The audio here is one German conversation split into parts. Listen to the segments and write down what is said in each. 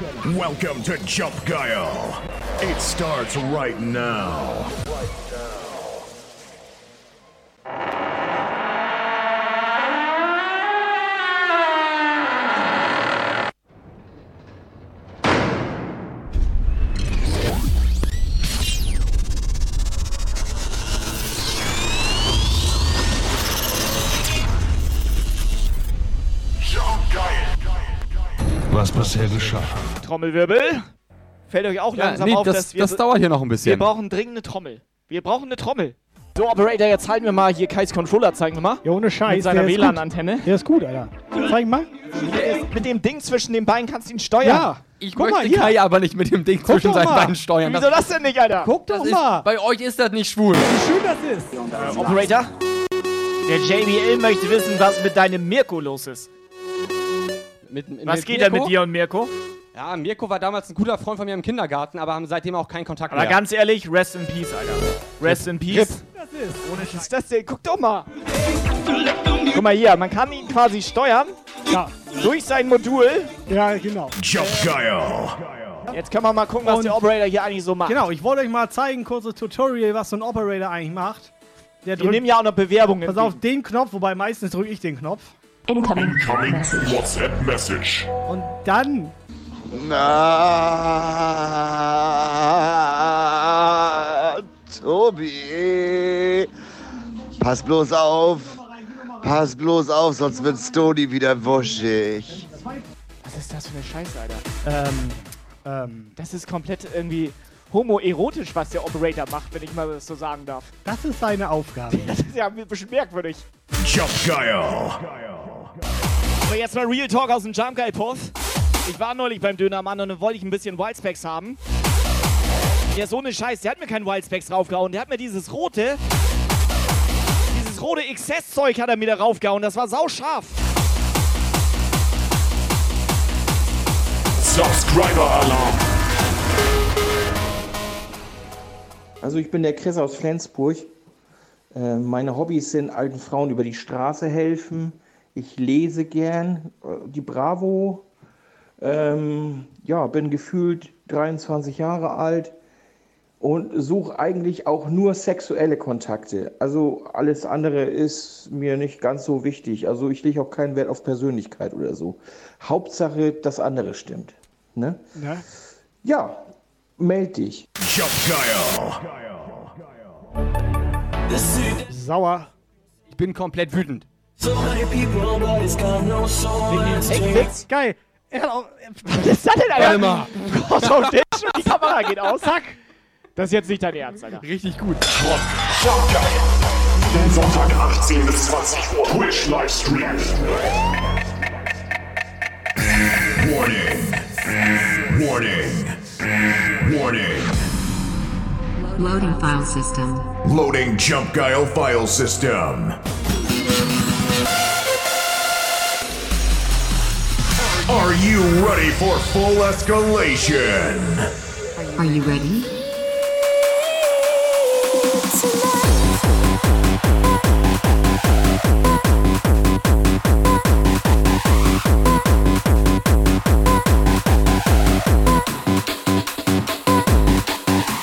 Welcome to Jump Guile. It starts right now. Was bisher geschah. Trommelwirbel. Fällt euch auch Ja, langsam nee, auf, das, dass wir. das dauert hier noch ein wir bisschen. brauchen dringend eine Trommel. Wir brauchen eine Trommel. So, Operator, jetzt halten wir mal hier Kais Controller, zeigen wir mal. Ja, ohne Scheiß. Mit seiner. WLAN-Antenne. Der ist gut, Alter. Zeig mal. Mit dem Ding zwischen den Beinen kannst du ihn steuern. Ja. ich Guck mal, möchte hier. Kai aber nicht mit dem Ding zwischen doch seinen mal. Beinen steuern. Wieso das denn nicht, Alter? Guck doch das ist, mal. bei euch ist das nicht schwul. Wie schön das ist. Operator? Der JBL möchte wissen, was mit deinem Mirko los ist. Mit, mit Was geht denn mit dir und Mirko? Ja, Mirko war damals ein guter Freund von mir im Kindergarten, aber haben seitdem auch keinen Kontakt Aber mehr. ganz ehrlich, rest in peace, Alter. Rest in peace. Das ist. Ohne was ist das denn? Guck doch mal. Guck mal hier, man kann ihn quasi steuern Ja. durch sein Modul. Ja, genau. Jump Guile. Jetzt können wir mal gucken, was Und- der Operator hier eigentlich so macht. Genau, ich wollte euch mal zeigen, kurzes Tutorial, was so ein Operator eigentlich macht. Der Wir drückt, nehmen ja auch noch Bewerbungen. pass auf, den Knopf, wobei meistens drücke ich den Knopf. Incoming Incoming. WhatsApp message. Und dann, Na, Tobi. Pass bloß auf. Pass bloß auf, sonst wird Stony wieder wuschig. Was ist das für eine Scheiße, Alter? ähm, ähm, Das ist komplett irgendwie homoerotisch, was der Operator macht, wenn ich mal das so sagen darf. das ist seine Aufgabe. Das ist ja ein bisschen merkwürdig. Jump Guile. Aber jetzt mal Real Talk aus dem Jump Guy Puff. Ich war neulich beim Dönermann und dann wollte ich ein bisschen Wildspecs haben. Der so eine Scheiß, der hat mir kein Wildspecs draufgehauen. Der hat mir dieses rote, dieses rote XS-Zeug hat er mir da raufgehauen. Das war sauscharf. Subscriber Alarm. Also ich bin der Chris aus Flensburg. Äh, meine Hobbys sind alten Frauen über die Straße helfen. Ich lese gern äh, die Bravo. Ähm, ja, bin gefühlt 23 Jahre alt und suche eigentlich auch nur sexuelle Kontakte. Also alles andere ist mir nicht ganz so wichtig. Also ich lege auch keinen Wert auf Persönlichkeit oder so. Hauptsache, das andere stimmt. Ne? Ne? Ja, meld dich. Sauer. Ich bin komplett wütend. Eckfix? Geil. Er hat auch, Was ist das denn, Alter? Mal. Cross auf den und die Kamera geht aus. Zack. Das ist jetzt nicht dein Ernst, Alter. Richtig gut. Jeden Sonntag 18 bis 20 Uhr. Twitch Livestream. Warning. Warning. Warning. Loading file system. Loading Jump Guile file system. Are you ready for full escalation? Are you ready?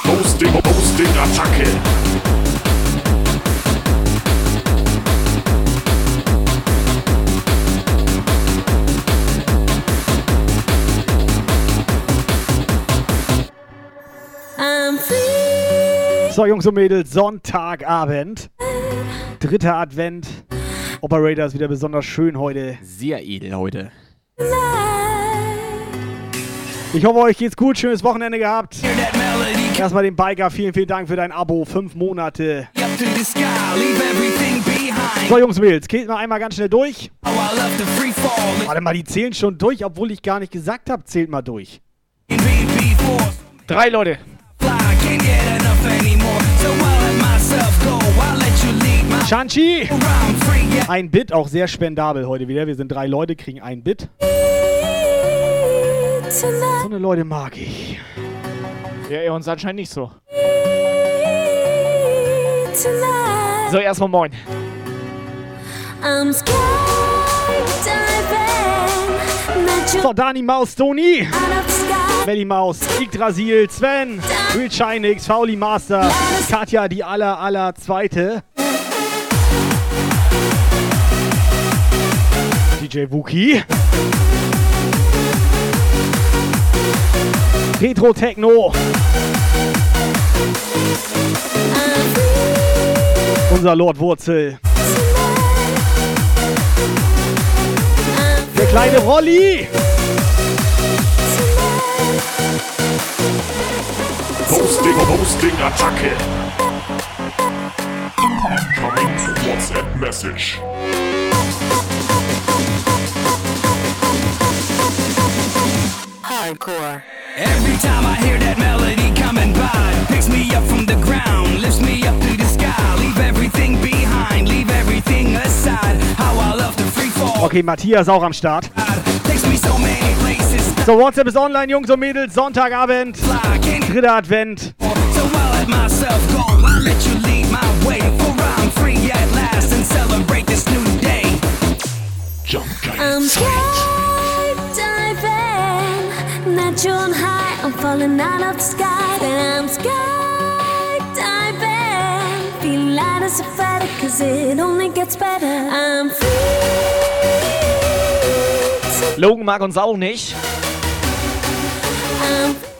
Hosting, Hosting Attacke. So, Jungs und Mädels, Sonntagabend. Dritter Advent. Operator ist wieder besonders schön heute. Sehr edel heute. Ich hoffe, euch geht's gut. Schönes Wochenende gehabt. Erstmal den Biker. Vielen, vielen Dank für dein Abo. Fünf Monate. So, Jungs und Mädels, geht mal einmal ganz schnell durch. Warte mal, die zählen schon durch, obwohl ich gar nicht gesagt habe, zählt mal durch. Drei Leute. Shanchi! Ein Bit, auch sehr spendabel heute wieder. Wir sind drei Leute, kriegen ein Bit. So eine Leute mag ich. Ja, er uns anscheinend nicht so. So, erstmal moin. So, Dani Maus, Toni, Melly Maus, Yggdrasil, Sven, Real Chinix, Fauli Master, Katja, die aller, aller zweite. DJ Wookie. Retro Techno. Unser Lord Wurzel. Der kleine Rolli. Posting, Posting, Attacke. Incoming WhatsApp Message. Hardcore. Every time I hear that melody coming by, picks me up from the ground, lifts me up to the sky, leave everything behind, leave everything aside. How I love to free fall. Okay, Matthias auch am Start. Takes me so many places. So, WhatsApp ist online, Jungs und Mädels. Sonntagabend, dritter Advent. I'm I'm high. I'm falling out of the sky. Then I'm skydiving, feeling light as a feather, cause it only gets better. I'm free. Logan mag uns auch nicht. I'm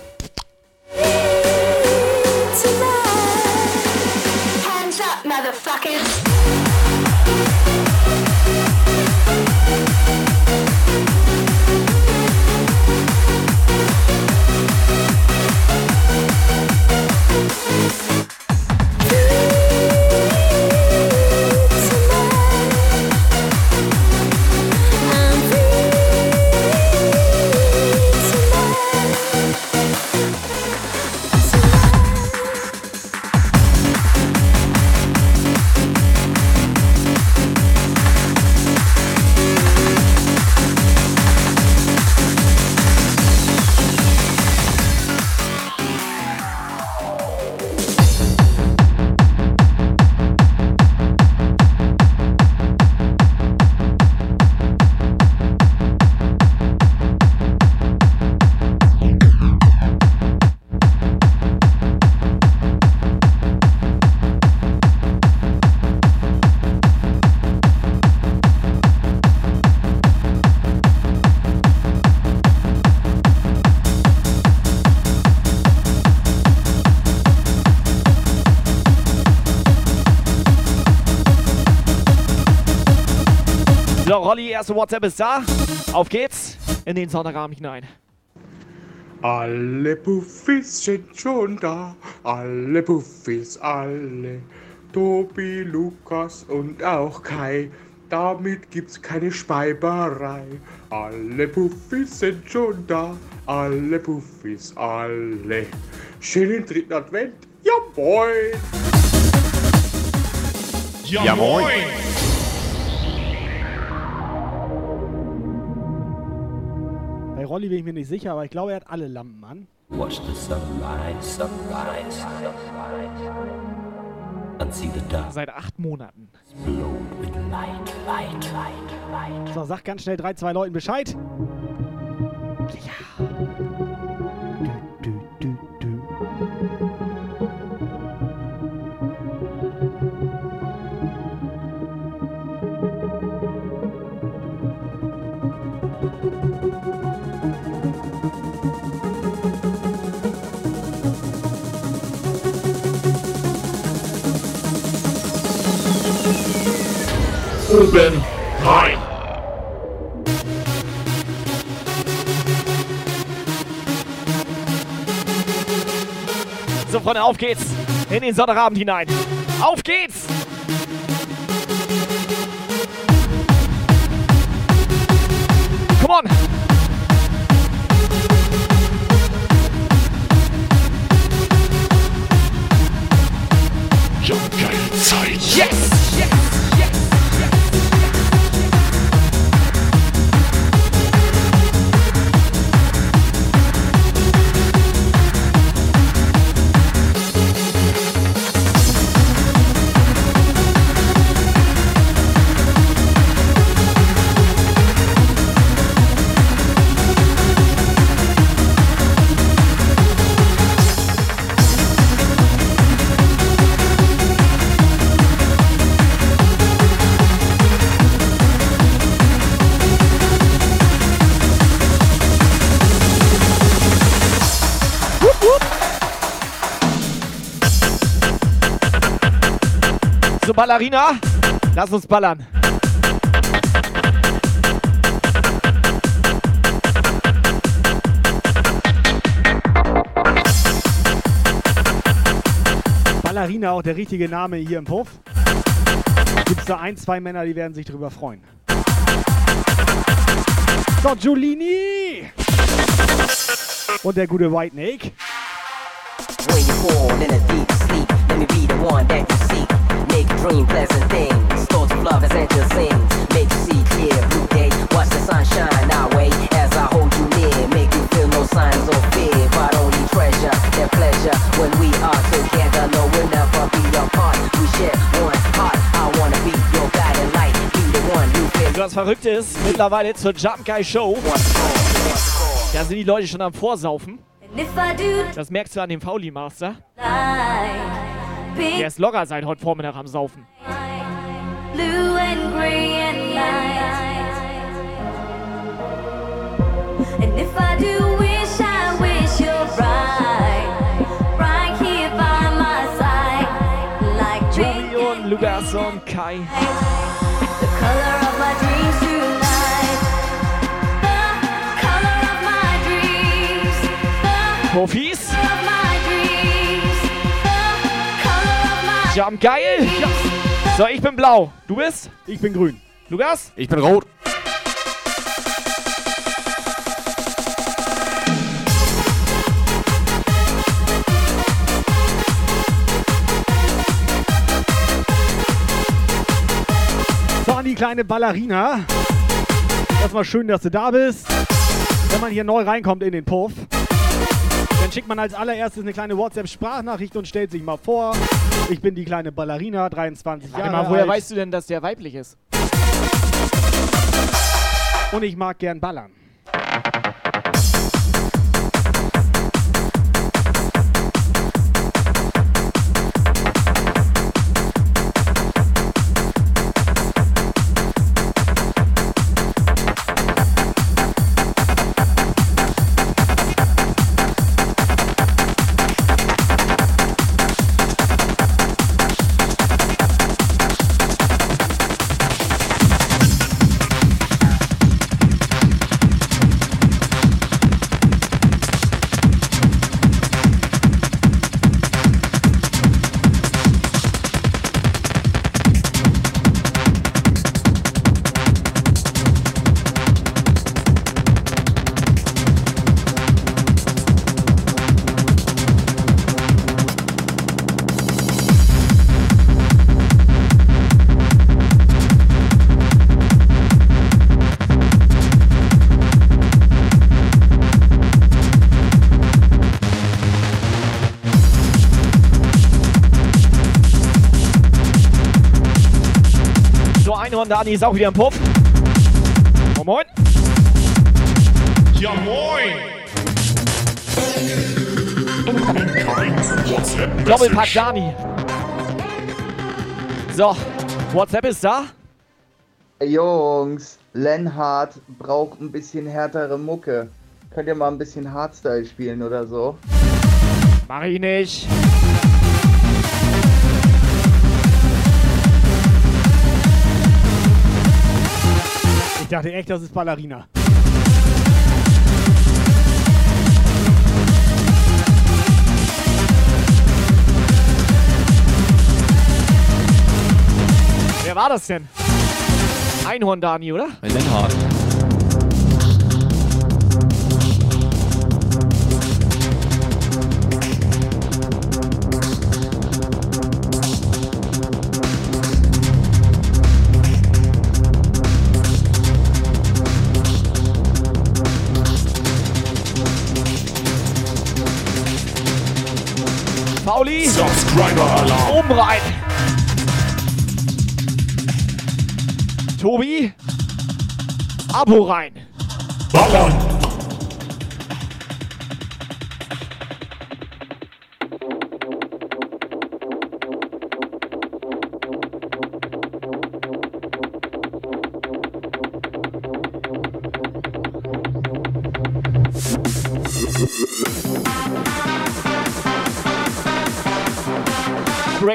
erste WhatsApp ist da. Auf geht's in den Sonntagabend hinein. Alle Puffis sind schon da, alle Puffis, alle. Tobi, Lukas und auch Kai, damit gibt's keine Speiberei. Alle Puffis sind schon da, alle Puffis, alle. Schönen dritten Advent, ja moin! Ja, moin. Bei Rolli bin ich mir nicht sicher, aber ich glaube, er hat alle Lampen an. Watch the sunrise, sunrise, sunrise, and see the dark Seit acht Monaten. light, light, light. So, sag ganz schnell drei, zwei Leuten Bescheid. Du, Oben rein. So, Freunde, auf geht's in den Sonntagabend hinein. Auf geht's! Come on! Jump Guide Zeit. Yes! Ballerina, lass uns ballern. Ballerina auch der richtige Name hier im Puff. Gibt es da ein, zwei Männer, die werden sich drüber freuen. So, Giulini! Und der gute White Snake. Dream pleasant things. Thoughts of love as angel sings. Make you see clear blue day. Watch the sunshine our way as I hold you near. Make you feel no signs of fear, but only treasure and pleasure when we are together. No, we'll never be apart. We share one heart. I wanna be your guiding light. Be the one you feel. Das Verrückte ist, mittlerweile zur Jump Guy Show, da sind die Leute schon am Vorsaufen. Das merkst du an dem Fauli Master. lie, Der ist locker seit heute Vormittag am Saufen. blue and gray and light. And if I do wish, I wish you're right, right here by my side, like drink und Lukas und Kai. the color of my dreams tonight. Profis, Jump geil. So, ich bin blau. Du bist? Ich bin grün. Lukas? Ich bin rot. So, an die kleine Ballerina. Erstmal schön, dass du da bist. Wenn man hier neu reinkommt in den Puff, dann schickt man als allererstes eine kleine WhatsApp-Sprachnachricht und stellt sich mal vor. Ich bin die kleine Ballerina, 23 Warte Jahre mal, woher alt. weißt du denn, dass der weiblich ist? Und ich mag gern ballern. Einhorn Dani ist auch wieder im Puff. Moin, moin. Ja moin! Doppelpack Dani. So, WhatsApp ist da. Jungs, Lenhard braucht ein bisschen härtere Mucke. Könnt ihr mal ein bisschen Hardstyle spielen oder so? Mach ich nicht. Dachte echt, das ist Ballerina. Wer war das denn? Einhorn Dani, oder? Lenhard. Pauli, Subscriber-Alarm. oben rein. Tobi, Abo rein. Ballern!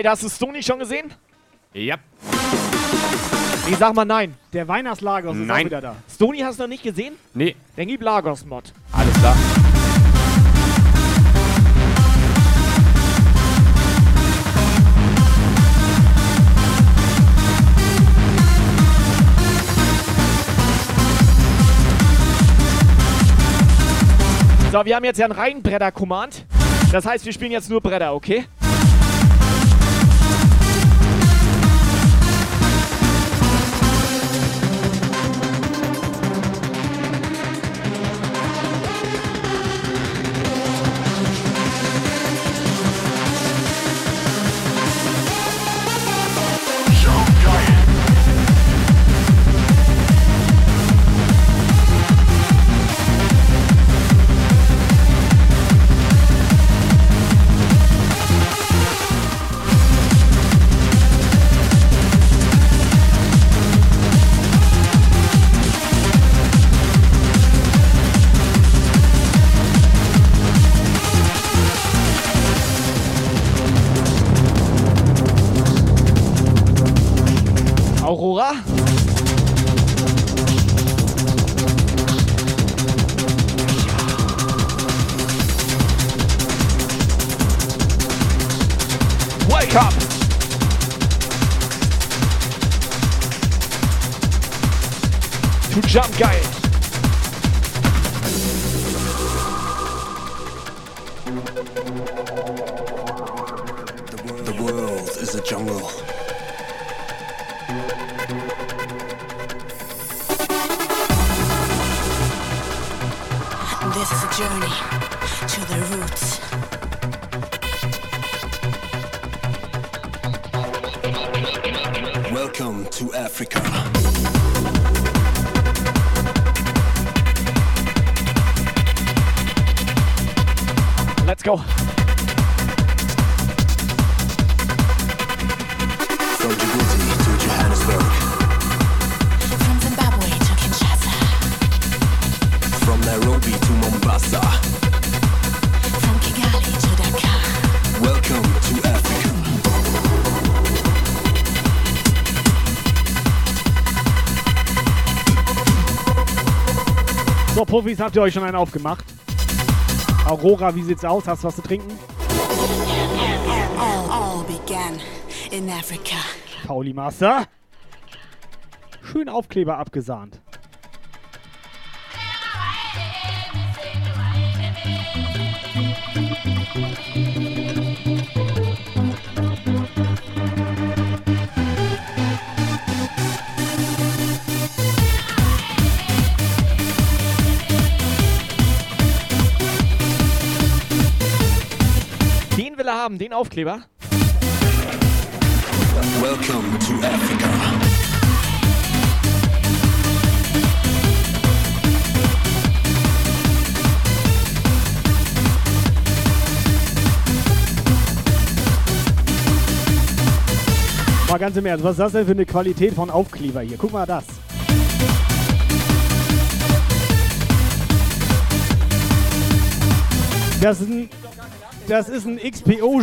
Great, hast du Stony schon gesehen? Ja. Ich sag mal nein. Der Weihnachtslagos ist auch Nein. wieder da. Stony hast du noch nicht gesehen? Nee. Dann gib Lagos-Mod. Alles klar. So, wir haben jetzt ja einen reinen Bretter-Command. Das heißt, wir spielen jetzt nur Bretter, okay? Profis, habt ihr euch schon einen aufgemacht? Aurora, wie sieht's aus? Hast du was zu trinken? Pauli Master. Schön Aufkleber abgesahnt. Haben, den Aufkleber. Welcome to Africa. Mal ganz im Ernst, was ist das denn für eine Qualität von Aufkleber hier? Guck mal das. Das ist ein, das ist ein XPO.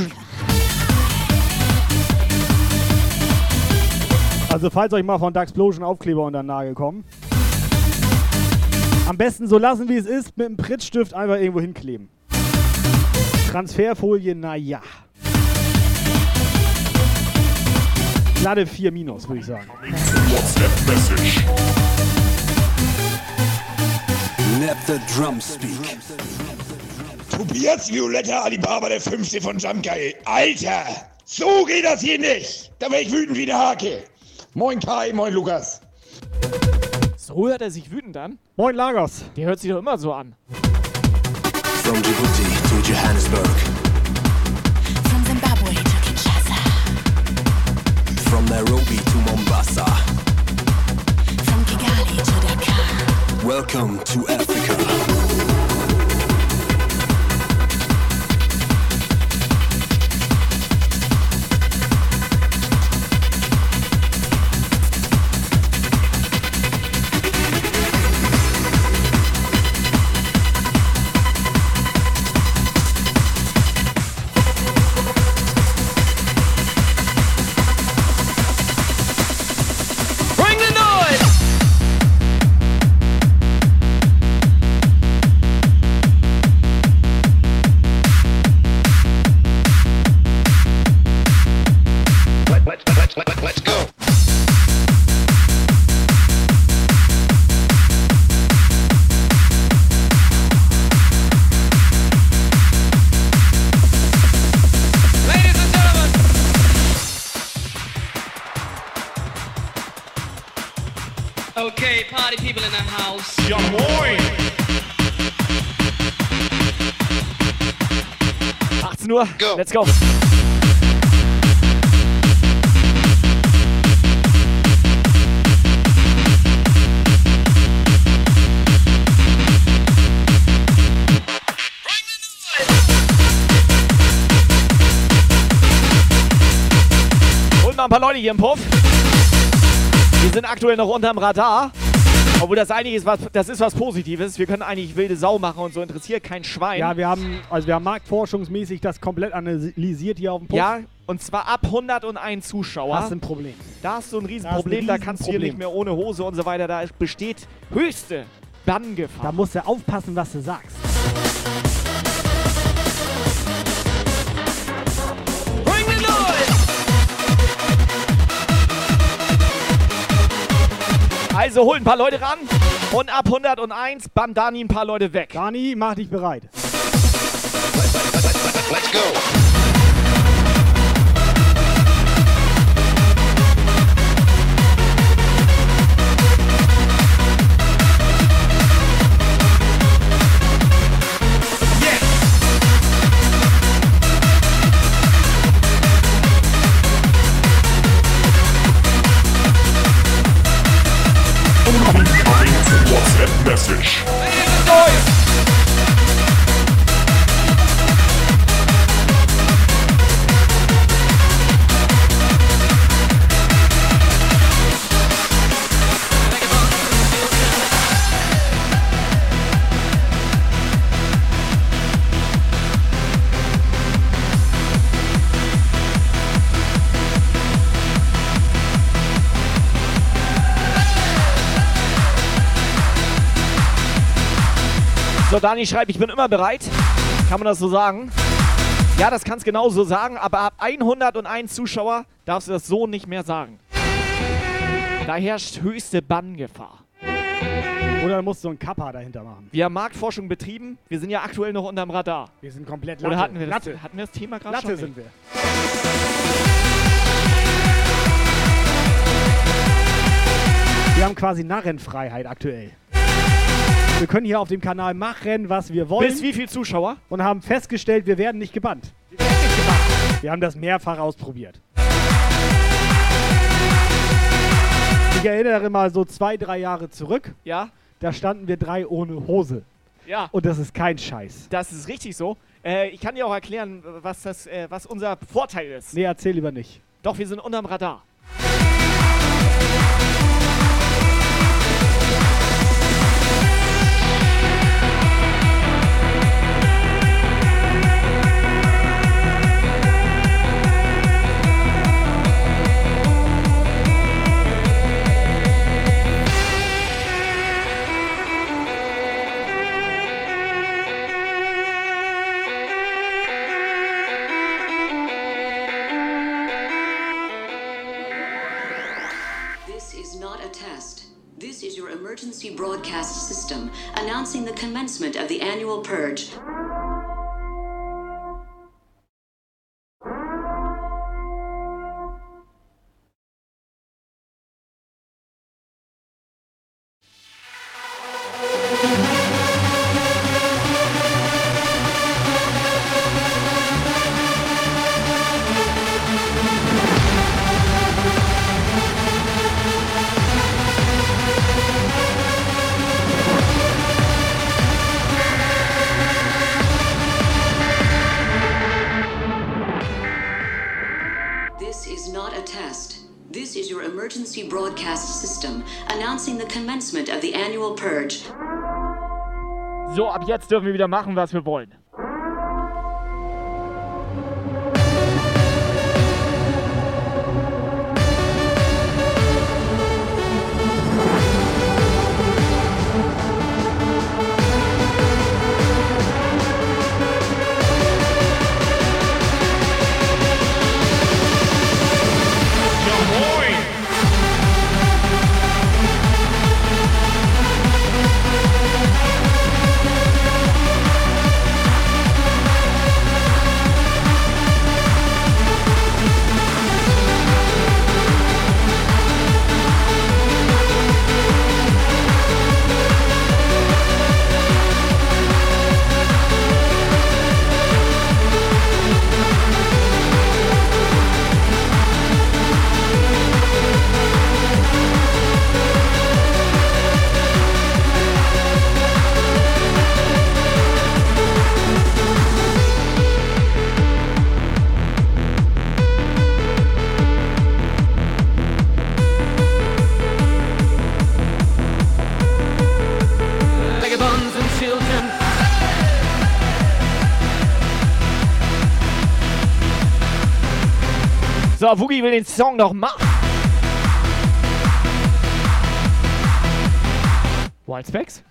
Also falls euch mal von Daxplosion Aufkleber unter den Nagel kommen. Am besten so lassen, wie es ist, mit einem Prittstift einfach irgendwo hinkleben. Transferfolie, naja. Glatte 4 minus, würde ich sagen. WhatsApp-Message. Let the drums speak. Tobias Violetta Alibaba, der Fünfte von Jamkai. Alter, so geht das hier nicht. Da wäre ich wütend wie eine Hake. Moin Kai, moin Lukas. So hört er sich wütend an. Moin Lagos. Der hört sich doch immer so an. From Djibouti to Johannesburg. From Zimbabwe to Kinshasa. From Nairobi to Mombasa. From Kigali to Dakar. Welcome to Africa. 18 Uhr. Let's go. Mal ein paar Leute hier im Puff. Die sind aktuell noch unterm Radar. Obwohl das eigentlich ist was, das ist was Positives. Wir können eigentlich wilde Sau machen und so interessiert kein Schwein. Ja, wir haben, also wir haben marktforschungsmäßig das komplett analysiert hier auf dem Puff. Ja, und zwar ab 101 Zuschauer. Das ist ein Problem. Da hast du ein Da Riesenproblem, da, ein kannst du hier nicht mehr ohne Hose und so weiter. Da besteht höchste Banngefahr. Da musst du aufpassen, was du sagst. Also holt ein paar Leute ran und ab 101 bann Dani ein paar Leute weg. Dani, mach dich bereit. Let's go. Message. So, Dani schreibt, ich bin immer bereit. Kann man das so sagen? Ja, das kannst genau so sagen, aber ab 101 Zuschauer darfst du das so nicht mehr sagen. Da herrscht höchste Banngefahr. Oder musst du einen Kappa dahinter machen. Wir haben Marktforschung betrieben. Wir sind ja aktuell noch unterm Radar. Wir sind komplett Latte. Oder hatten wir das, Latte. hatten wir das Thema gerade Latte schon? sind wir. Wir haben quasi Narrenfreiheit aktuell. Wir können hier auf dem Kanal machen, was wir wollen. Bis wie viel Zuschauer? Und haben festgestellt, wir werden nicht gebannt. Wir haben das mehrfach ausprobiert. Ich erinnere mal so zwei, drei Jahre zurück. Ja. Da standen wir drei ohne Hose. Ja. Und das ist kein Scheiß. Das ist richtig so. Äh, ich kann dir auch erklären, was, das, äh, was unser Vorteil ist. Nee, erzähl lieber nicht. Doch, wir sind unterm Radar. Broadcast system announcing the commencement of the annual purge. Jetzt dürfen wir wieder machen, was wir wollen. So, Woogie will den Song noch machen. Wild Specs?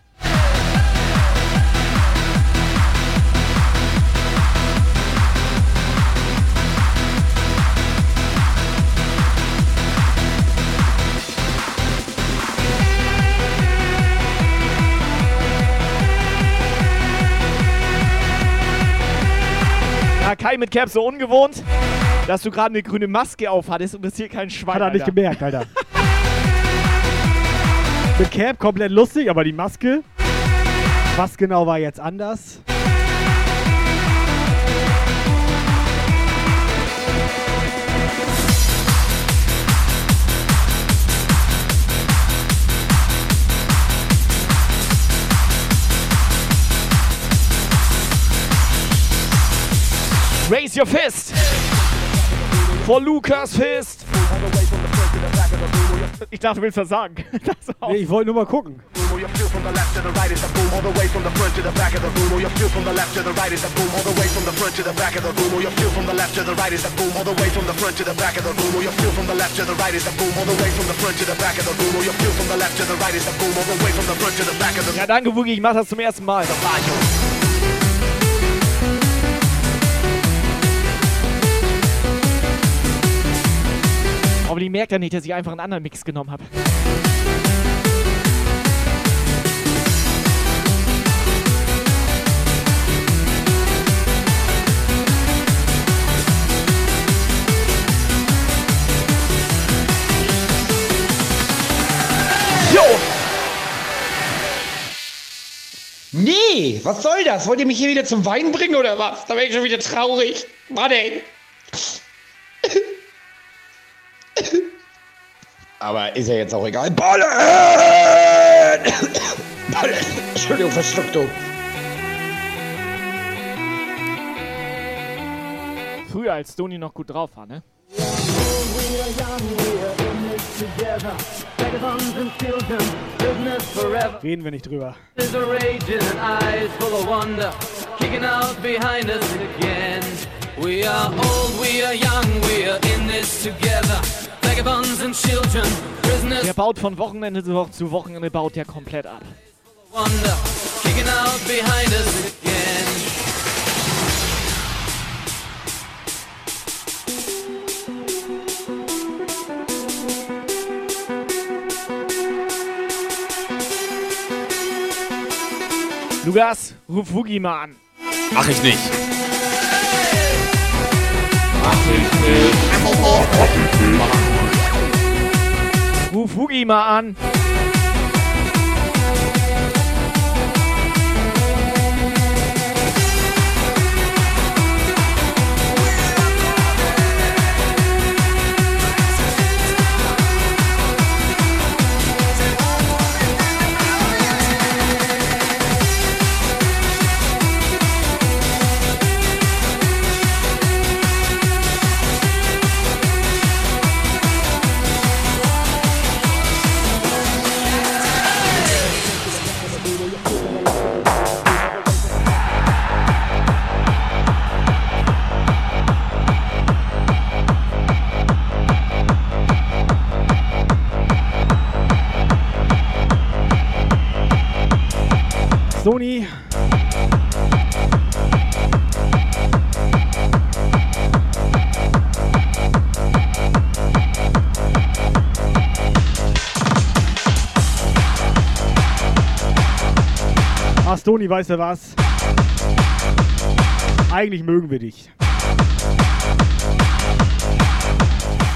Kai mit Cap so ungewohnt, dass du gerade eine grüne Maske auf hattest und das hier kein Schwein. Hat er nicht Alter. gemerkt, Alter. Mit Cap komplett lustig, aber die Maske. Was genau war jetzt anders? Raise your fist! For Lukas Fist! Ich dachte, du willst was sagen. Nee, ich wollte nur mal gucken. Ja, danke, Woogie, ich mach das zum ersten Mal. Aber die merkt ja nicht, dass ich einfach einen anderen Mix genommen habe. Jo! Nee, was soll das? Wollt ihr mich hier wieder zum Wein bringen oder was? Da bin ich schon wieder traurig. Mann ey. Aber ist ja jetzt auch egal. Ballen! Ballen! Entschuldigung, Verschlucktung. Früher, als Stony noch gut drauf war, ne? Reden wir nicht drüber. There's a raging and eyes full of wonder, kicking out behind us again. We are old, we are young, we are in this together. Vagabonds and children, prisoners Der baut von Wochenende zu Wo- zu Wochenende baut der komplett ab. wonder, kicking out behind us again. Lukas, ruf Woogie mal an. Mach ich nicht. Ruf Woogie mal an. Sony. Ach, Sony, weißt du was? Eigentlich mögen wir dich.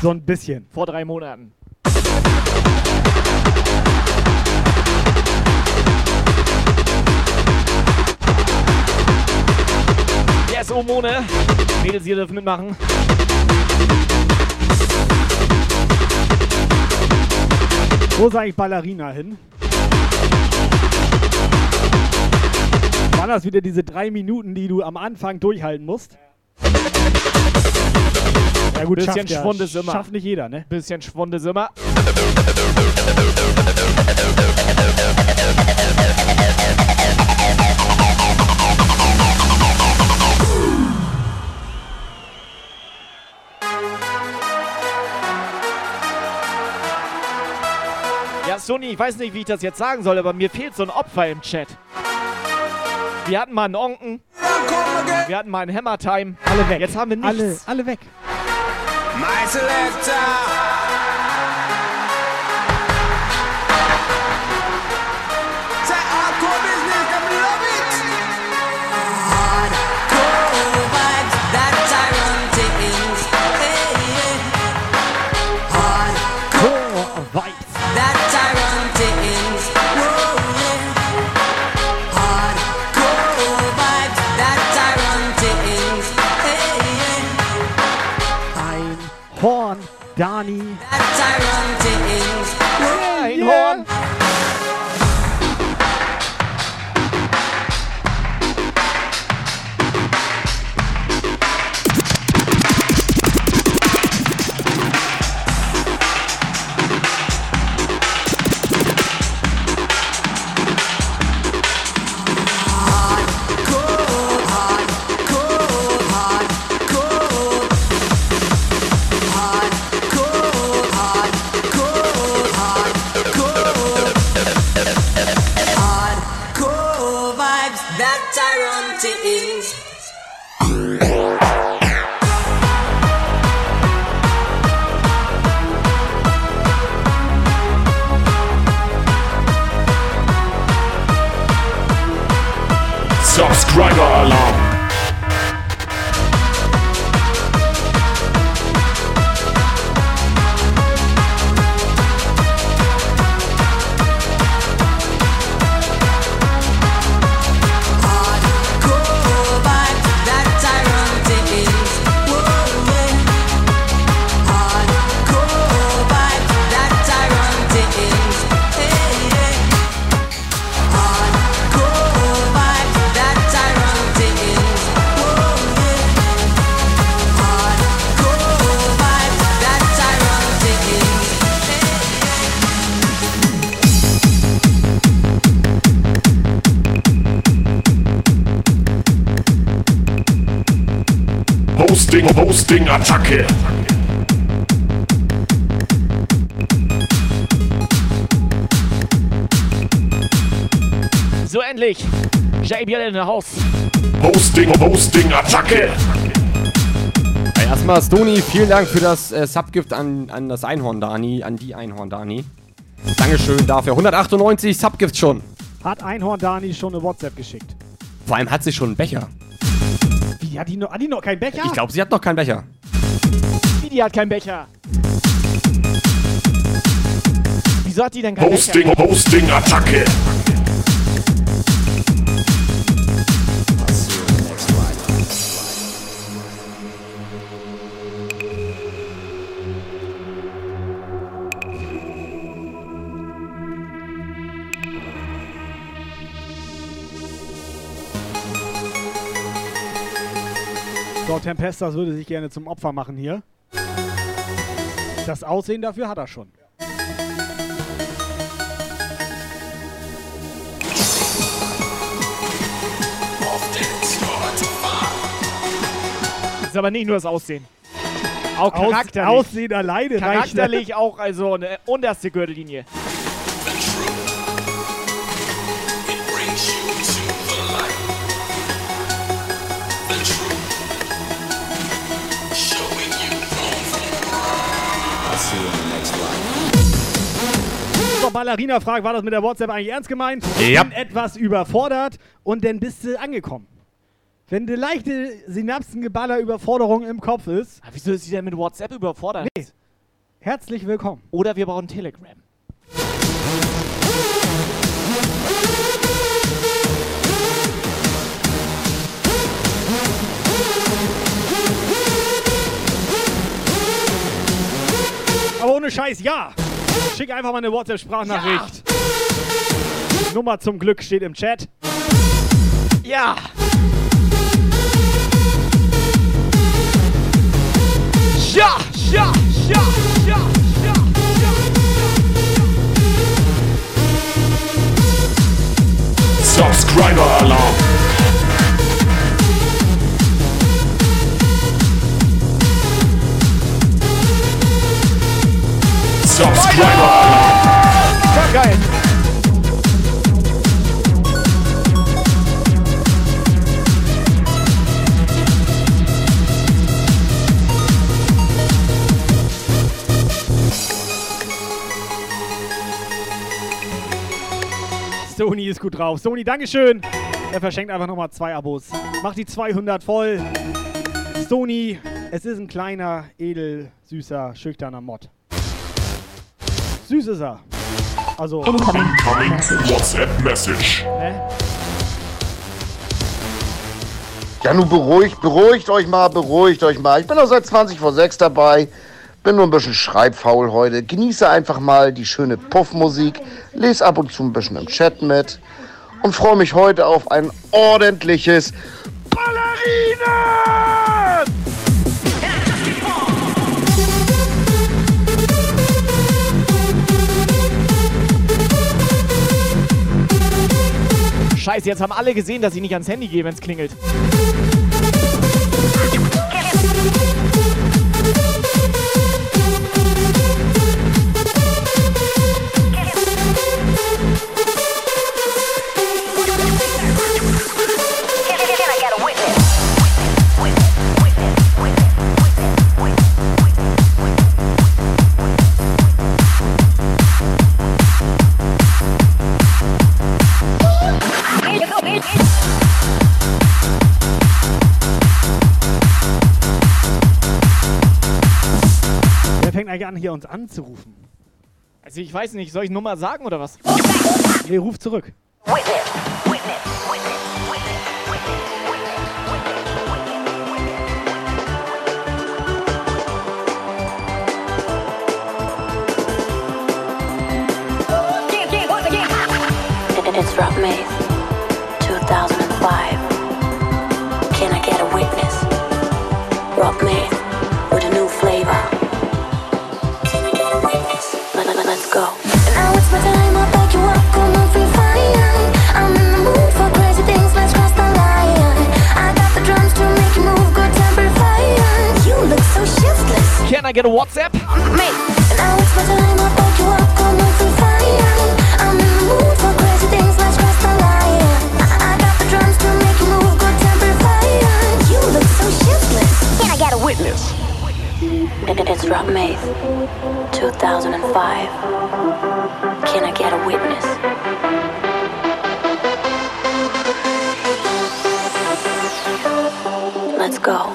So ein bisschen. Vor drei Monaten. Yes, Omone. Mädels, ihr dürft mitmachen. Wo ist eigentlich Ballerina hin? Waren das wieder diese drei Minuten, die du am Anfang durchhalten musst? Ja gut, Bisschen schafft, Schwund ist immer. schafft nicht jeder, ne? Bisschen Schwund ist immer. Sony, ich weiß nicht, wie ich das jetzt sagen soll, aber mir fehlt so ein Opfer im Chat. Wir hatten mal einen Onken. Wir hatten mal einen Hammer Time. Alle weg. Jetzt haben wir Alle, nichts. alle weg. My selector. Dani. Hosting, Hosting, Attacke. So, endlich. JBL in der Haus. Hosting, Hosting, Attacke. Erstmal, Stony, vielen Dank für das äh, Subgift an, an das Einhorn Dani, an die Einhorn Dani. Dankeschön dafür. 198 Subgifts schon. Hat Einhorn Dani schon eine WhatsApp geschickt? Vor allem hat sie schon einen Becher. Wie, hat die noch, hat die noch keinen Becher? Ich glaube, sie hat noch keinen Becher. Wie, die hat keinen Becher? Wieso hat die denn keinen Hosting, Becher? Hosting, Tempestas würde sich gerne zum Opfer machen hier. Das Aussehen dafür hat er schon. Ist aber nicht nur das Aussehen. Auch Aus- charakterlich. Aussehen alleine reicht, ne? Charakterlich auch, also eine unterste Gürtellinie. Ballerina fragt, war das mit der WhatsApp eigentlich ernst gemeint? Ja. Bin etwas überfordert und dann bist du angekommen. Wenn eine leichte Synapsengeballer Überforderung im Kopf ist. Aber wieso ist sie denn mit WhatsApp überfordert? Nee. Herzlich willkommen. Oder wir brauchen Telegram. Aber ohne Scheiß, ja. Schick einfach mal eine WhatsApp-Sprachnachricht. Nummer zum Glück steht im Chat. Ja. Ja, ja, ja, ja, ja, Subscriber Alarm. Subscriber. Ja, geil. Sony ist gut drauf. Sony, Dankeschön. Er verschenkt einfach nochmal zwei Abos. Macht die 200 voll. Sony, es ist ein kleiner, edel, süßer, schüchterner Mod. Süß ist er. Also. WhatsApp Message. Hä? Ja, nun beruhigt, beruhigt euch mal, beruhigt euch mal. Ich bin doch seit 20 vor 6 dabei. Bin nur ein bisschen schreibfaul heute. Genieße einfach mal die schöne Puffmusik. Lese ab und zu ein bisschen im Chat mit. Und freue mich heute auf ein ordentliches Ballerinen! Scheiße, jetzt haben alle gesehen, dass ich nicht ans Handy gehe, wenn es klingelt. Fängt eigentlich an, hier uns anzurufen? Also ich weiß nicht, soll ich Nummer sagen oder was? Nee, ruf zurück. It's Rock Maze, 2005. Can I get a witness? Rock Maze let's go. Now it's my time, I'll back you up, come on, free fire. I'm in the mood for crazy things, let's cross the line. I got the drums to make you move, good temper fire. You look so shiftless. Can I get a WhatsApp? Mate, now it's my time, I'll back you up, come on, free fire. I'm in the mood for crazy things, let's cross the line. I, I got the drums to make you move, good temper fire. You look so shiftless. Can I get a witness? It- It's Rock Maze, 2005. Can I get a witness? Let's go.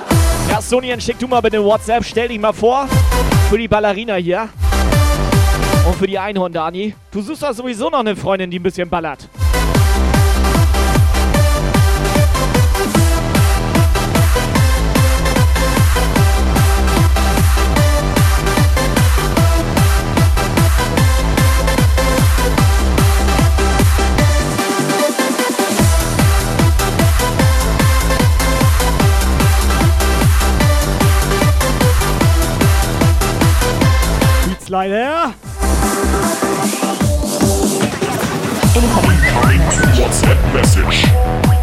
Ja, Sonian, schick du mal bitte WhatsApp, stell dich mal vor. Für die Ballerina hier. Und für die Einhorn, Dani. Du suchst doch sowieso noch eine Freundin, die ein bisschen ballert. Beats leider. WhatsApp Message.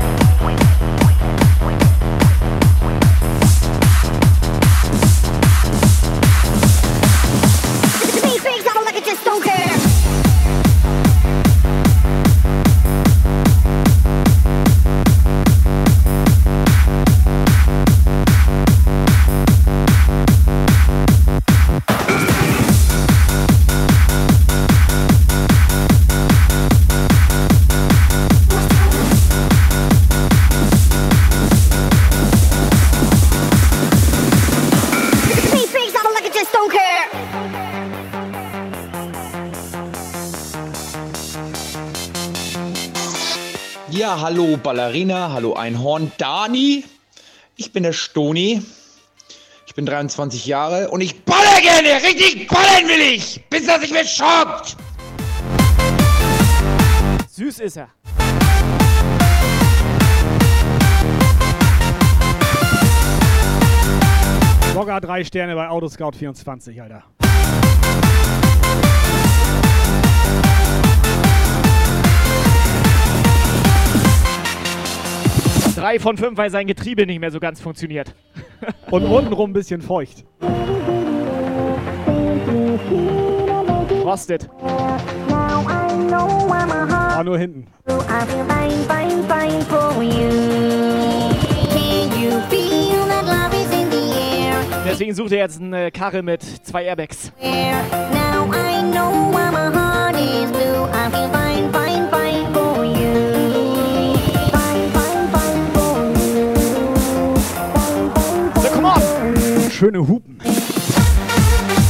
Hallo Ballerina, hallo Einhorn, Dani. Ich bin der Stoni. Ich bin 23 Jahre und ich baller gerne, richtig ballern will ich, bis dass ich mich schockt. Süß ist er. Logger drei Sterne bei Autoscout 24, Alter. Drei von fünf, weil sein Getriebe nicht mehr so ganz funktioniert. Und untenrum ein bisschen feucht. Rostet. Ah, nur hinten. Deswegen sucht er jetzt eine Karre mit zwei Airbags. Now I know why my heart is blue. I feel fine, fine, schöne Hupen.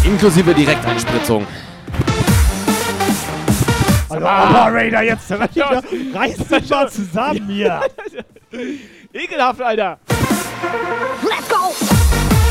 Inklusive Direkteinspritzung. Also, Operator, jetzt reißt dich mal zusammen hier. Ekelhaft, Alter. Let's go!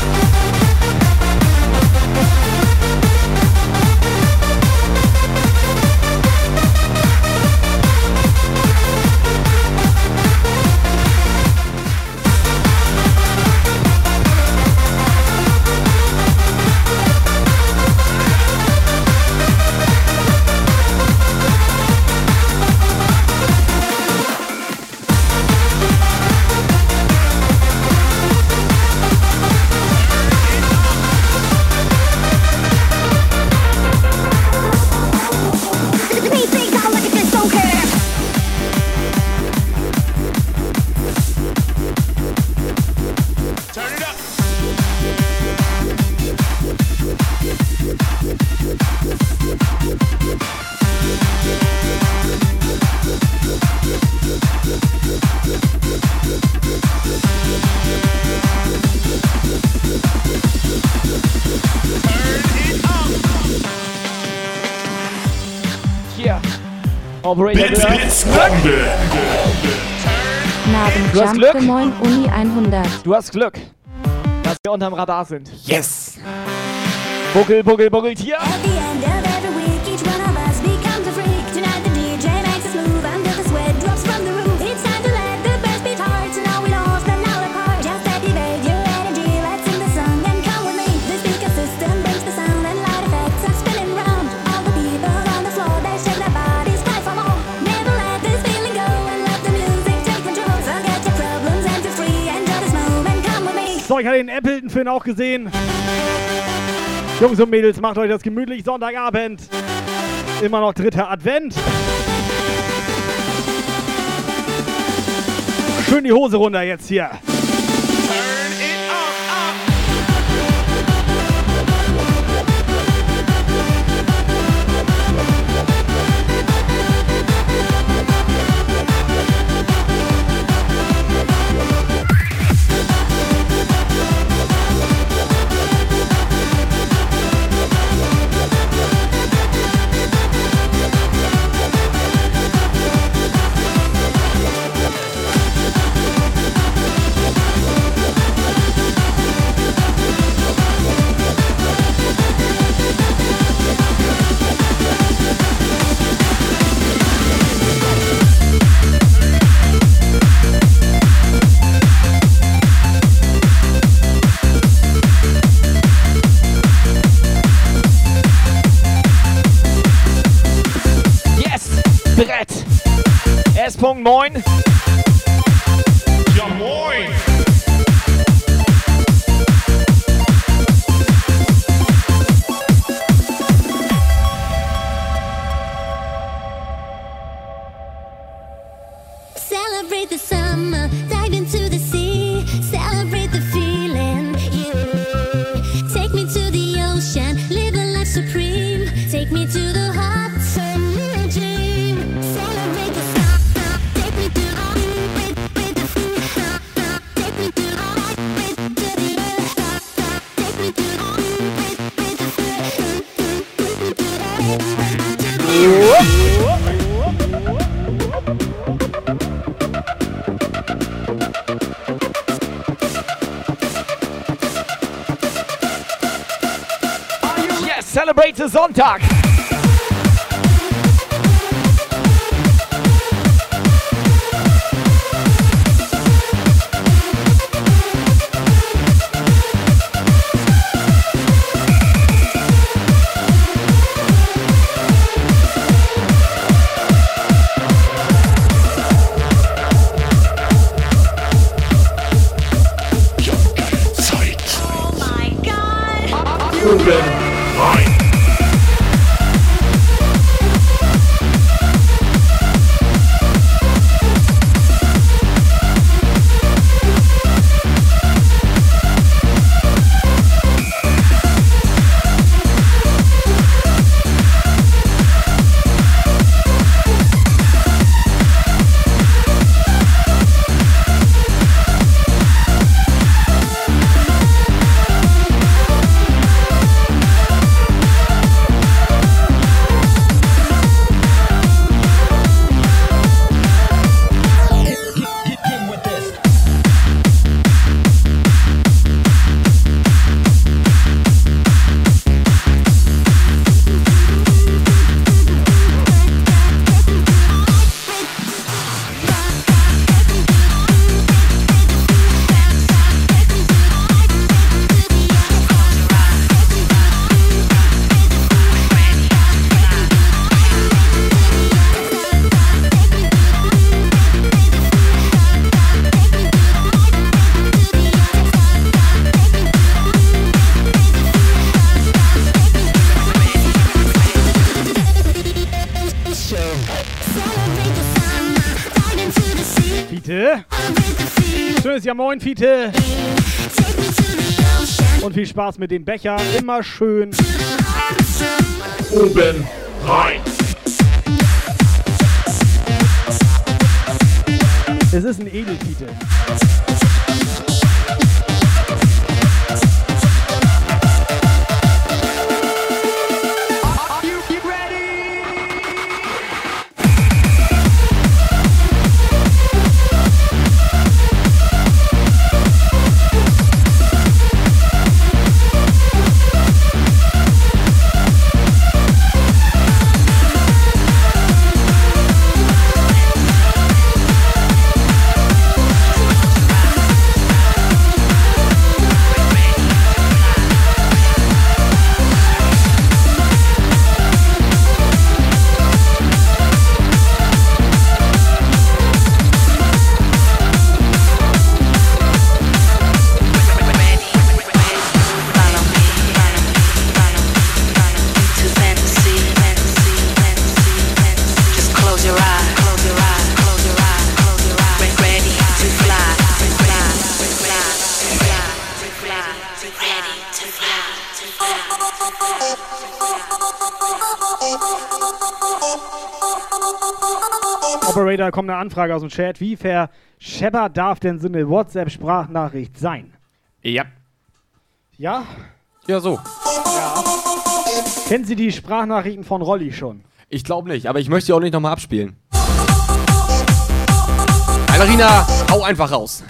Operator Blitz, gehört. Blitz, Bombe. Du hast Glück. Du hast Glück, dass wir unterm Radar sind. Yes. Buckel, Buckel, Buckeltier. hier. ich hatte den Appleton für auch gesehen. Jungs und Mädels, macht euch das gemütlich. Sonntagabend. Immer noch dritter Advent. Schön die Hose runter jetzt hier. Song 9. Talk. Jahr Moin, Fiete. Und viel Spaß mit dem Becher. Immer schön. Oben rein. Es ist ein Edelfiete. Kommt eine Anfrage aus dem Chat. Wie verscheppert darf denn so eine WhatsApp-Sprachnachricht sein? Ja. Ja? Ja, so. Kennen Sie die Sprachnachrichten von Rolli schon? Ich glaube nicht, aber ich möchte sie auch nicht nochmal abspielen. Ballerina, hau einfach raus.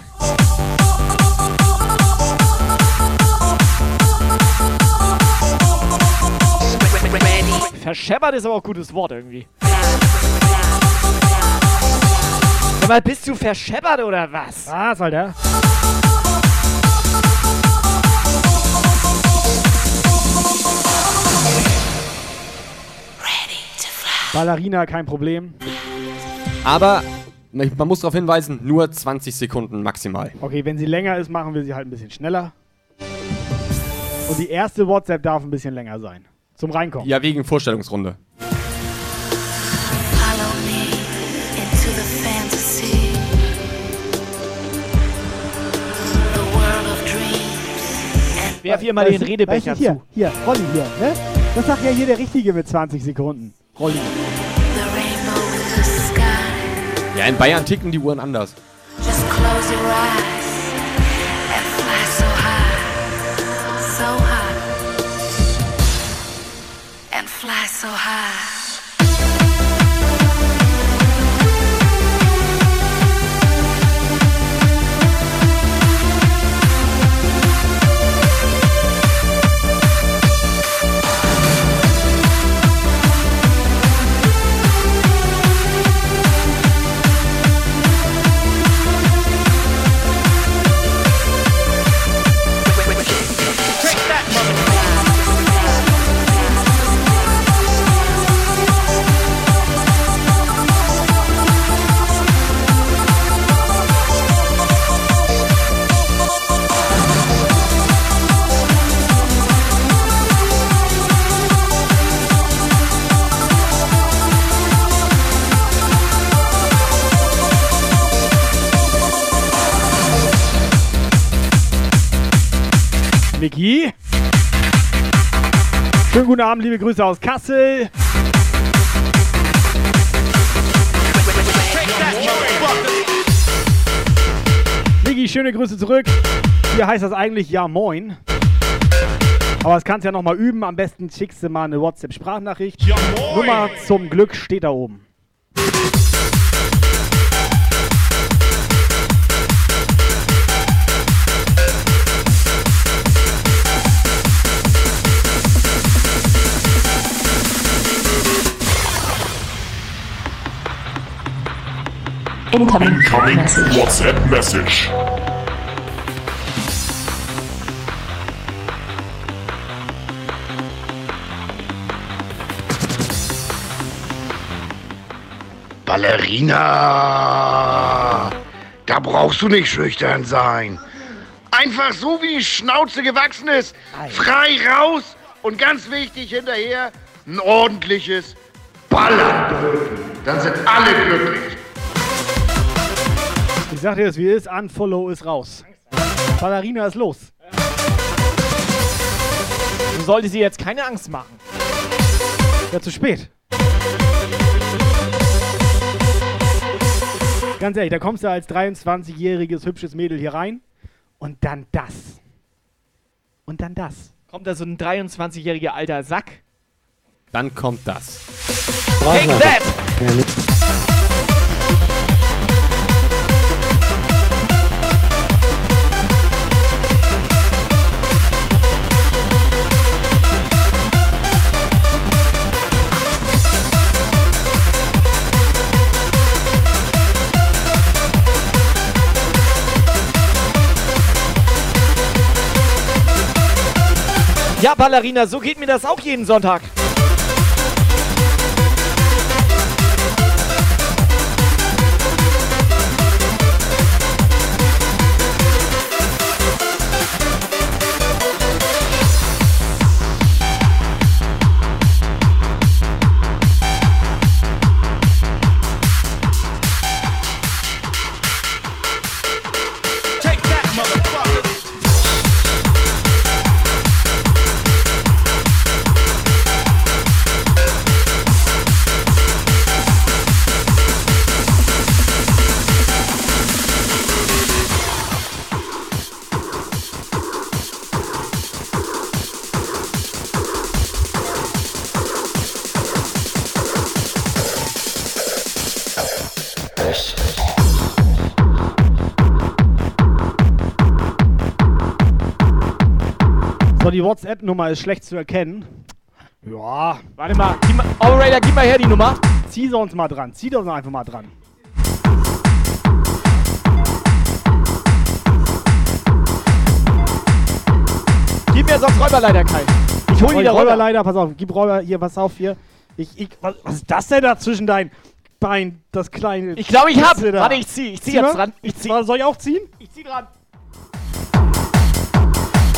Verscheppert ist aber auch ein gutes Wort irgendwie. Sag mal, bist du verscheppert oder was? Was, Alter? Ballerina, kein Problem. Aber man muss darauf hinweisen, nur 20 Sekunden maximal. Okay, wenn sie länger ist, machen wir sie halt ein bisschen schneller. Und die erste WhatsApp darf ein bisschen länger sein. Zum Reinkommen. Ja, wegen Vorstellungsrunde. Dreams. Werf ihr mal den Redebecher hier, zu. Hier, Rolli hier, ne? Das sagt ja hier der Richtige mit 20 Sekunden. Rolli. Ja, in Bayern ticken die Uhren anders. Just close your eyes and fly Niki. Schönen guten Abend, liebe Grüße aus Kassel. Niki, schöne Grüße zurück. Hier heißt das eigentlich Ja Moin. Aber das kannst du ja nochmal üben. Am besten schickst du mal eine WhatsApp-Sprachnachricht. Ja, Nummer zum Glück steht da oben. Incoming WhatsApp message. Ballerina! Da brauchst du nicht schüchtern sein. Einfach so wie die Schnauze gewachsen ist. Frei raus und ganz wichtig hinterher ein ordentliches Ballern dürfen. Dann sind alle glücklich. Sag dir das wie es ist, Unfollow ist raus. Ballerina ist los. Du solltest sie jetzt keine Angst machen. Ja, zu spät. Ganz ehrlich, da kommst du als 23-jähriges hübsches Mädel hier rein und dann das. Und dann das. Kommt da so ein 23-jähriger alter Sack? Dann kommt das. Take that! Ballerina, so geht mir das auch jeden Sonntag. Die WhatsApp-Nummer ist schlecht zu erkennen. Ja. Warte mal, gib mal Operator, gib mal her die Nummer. Zieh sie uns mal dran. Zieh doch einfach mal dran. Gib mir sonst Räuberleiter, Kai. Ich hol die da. Räuberleiter, pass auf. Gib Räuber, hier, pass auf, hier. Ich, ich, was, was ist das denn da zwischen dein Bein, das kleine? Ich glaube, ich hab. Da? Warte, ich zieh. Ich zieh Zieh jetzt mal. dran. Ich zieh. Soll ich auch ziehen? Ich zieh dran.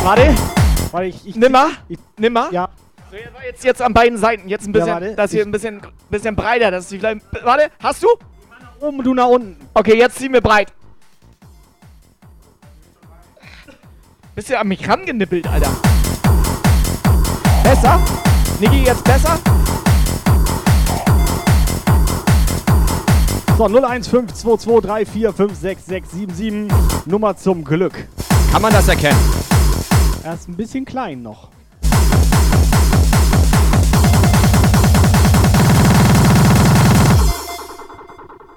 Warte. Warte, ich, ich Nimm mal. Nimm mal. Ja. So, jetzt, jetzt, jetzt an beiden Seiten. Jetzt ein bisschen, Ja, warte. das hier Ich- ein bisschen, bisschen breiter. Das ist vielleicht, warte, hast du? Oben, du nach unten. Okay, jetzt ziehen wir breit. Bist du an mich rangenippelt, Alter? Besser? Niki, jetzt besser? So, 015223456677. Nummer zum Glück. Kann man das erkennen? Er ist ein bisschen klein noch.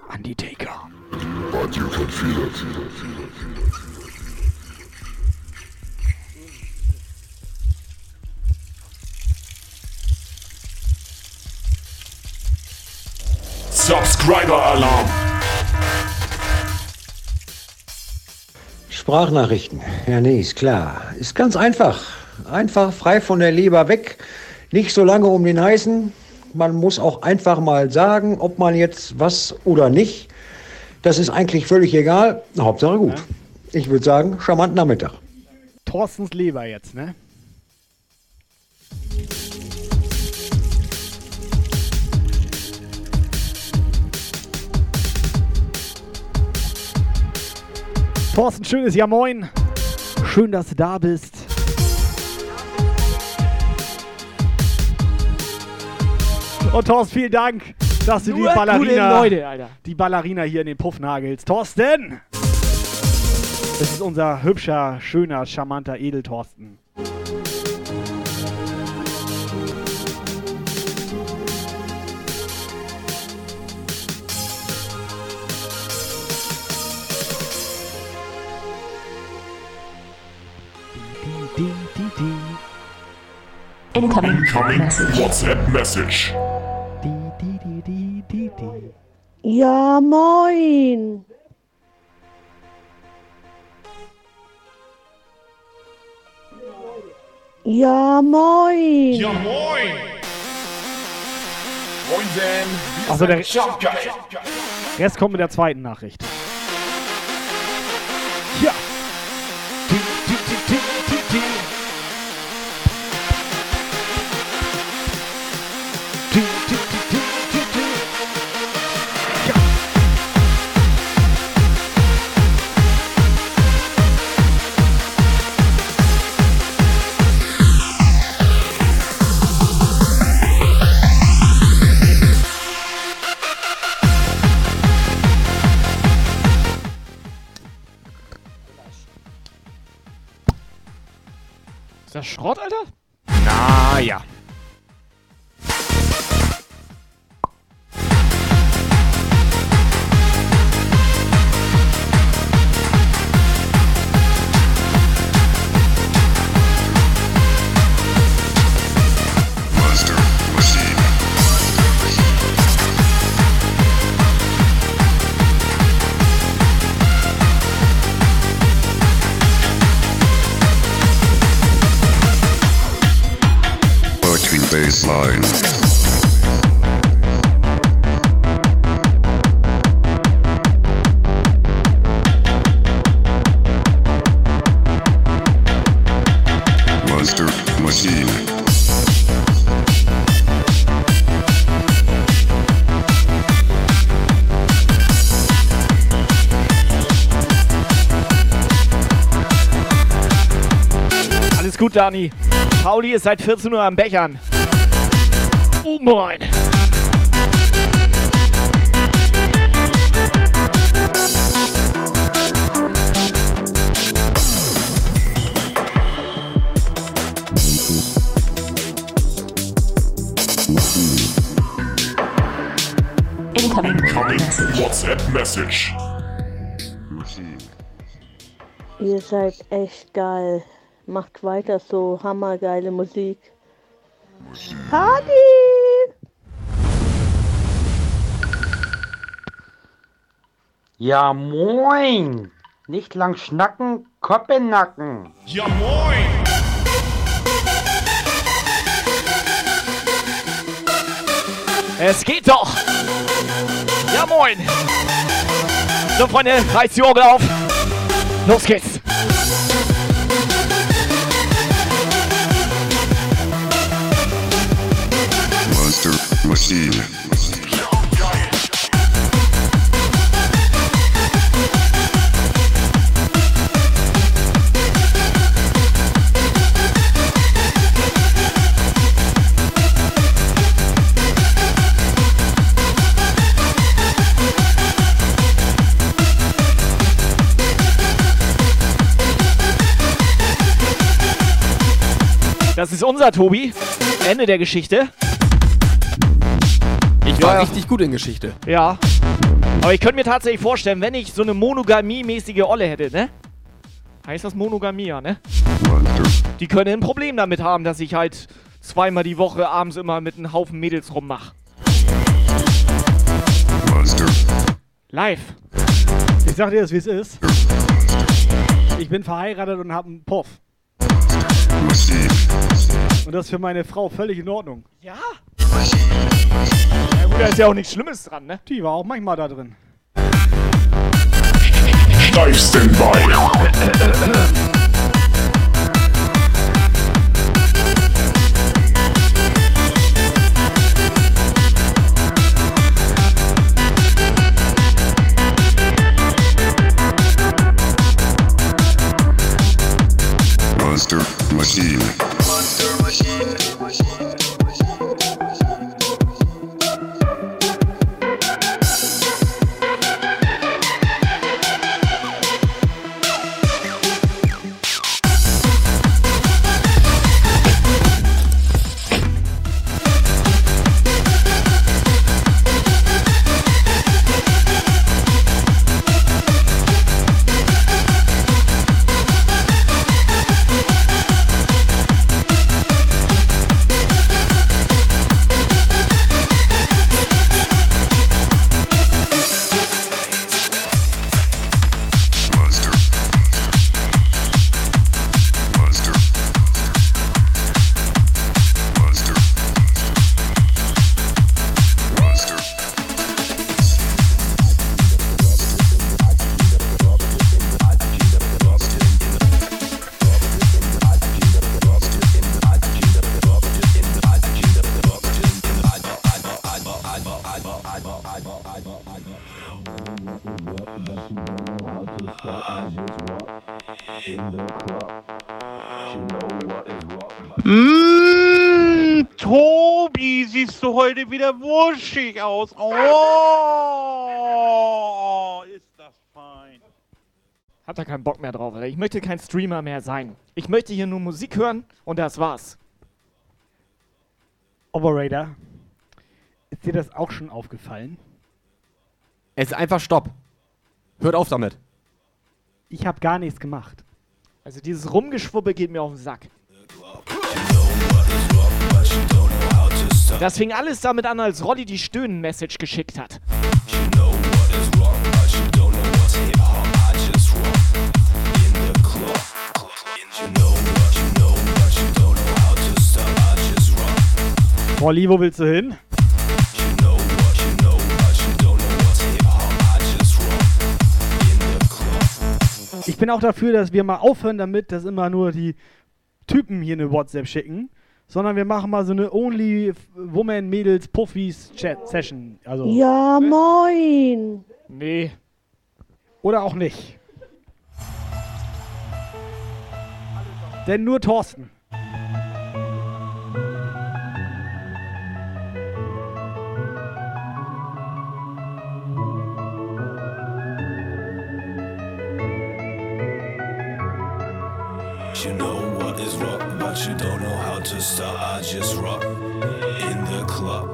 Undertaker. But you can feel it. Subscriber Alarm. Sprachnachrichten. Ja, nee, ist klar. Ist ganz einfach. Einfach frei von der Leber weg. Nicht so lange um den heißen. Man muss auch einfach mal sagen, ob man jetzt was oder nicht. Das ist eigentlich völlig egal. Hauptsache gut. Ich würde sagen, charmanten Nachmittag. Thorstens Leber jetzt, ne? Thorsten, schönes Ja Moin. Schön, dass du da bist. Und Thorsten, vielen Dank, dass du Nur die Ballerina, Leute, die Ballerina hier in den Puff nagelst. Thorsten! Das ist unser hübscher, schöner, charmanter Edelthorsten. Incoming WhatsApp message. Ja, moin. Ja, moin. Ja, moin. Moinsen. wir Also der-. Rest kommt mit der zweiten Nachricht. Schrott, Alter? Na Dani. Pauli ist seit 14 Uhr am Bechern. Oh moin. Incoming WhatsApp message. Ihr seid echt geil. Macht weiter so. Hammergeile Musik. Party! Ja, moin! Nicht lang schnacken, Koppe nacken. Ja, moin! Es geht doch! Ja, moin! So, Freunde, reißt die Orgel auf. Los geht's! Machine. Das ist unser Tobi. Ende der Geschichte. Ich war richtig gut in Geschichte. Ja. Aber ich könnte mir tatsächlich vorstellen, wenn ich so eine Monogamie-mäßige Olle hätte, ne? Heißt das Monogamie, ja, ne? Die können ein Problem damit haben, dass ich halt zweimal die Woche abends immer mit einem Haufen Mädels rummach. Live. Ich sag dir das, wie es ist. Ich bin verheiratet und habe einen Puff. Und das ist für meine Frau völlig in Ordnung. Ja? Ja gut, da ist ja auch nichts Schlimmes dran, ne? Die war auch manchmal da drin. Live Standby. Monster Machine. Heute wieder wuschig aus. Oh, ist das fein. Hat da keinen Bock mehr drauf, Alter. Ich möchte kein Streamer mehr sein. Ich möchte hier nur Musik hören und das war's. Operator, ist dir das auch schon aufgefallen? Es ist einfach Stopp. Hört auf damit. Ich habe gar nichts gemacht. Also dieses Rumgeschwuppe geht mir auf den Sack. Das fing alles damit an, als Rolli die Stöhnen-Message geschickt hat. Rolli, wo willst du hin? Ich bin auch dafür, dass wir mal aufhören damit, dass immer nur die Typen hier eine WhatsApp schicken, sondern wir machen mal so eine Only Woman Mädels Puffis Chat Session. Also Ja, moin. Nee. oder auch nicht. Denn nur Thorsten. But you don't know how to start. I just rock in the club.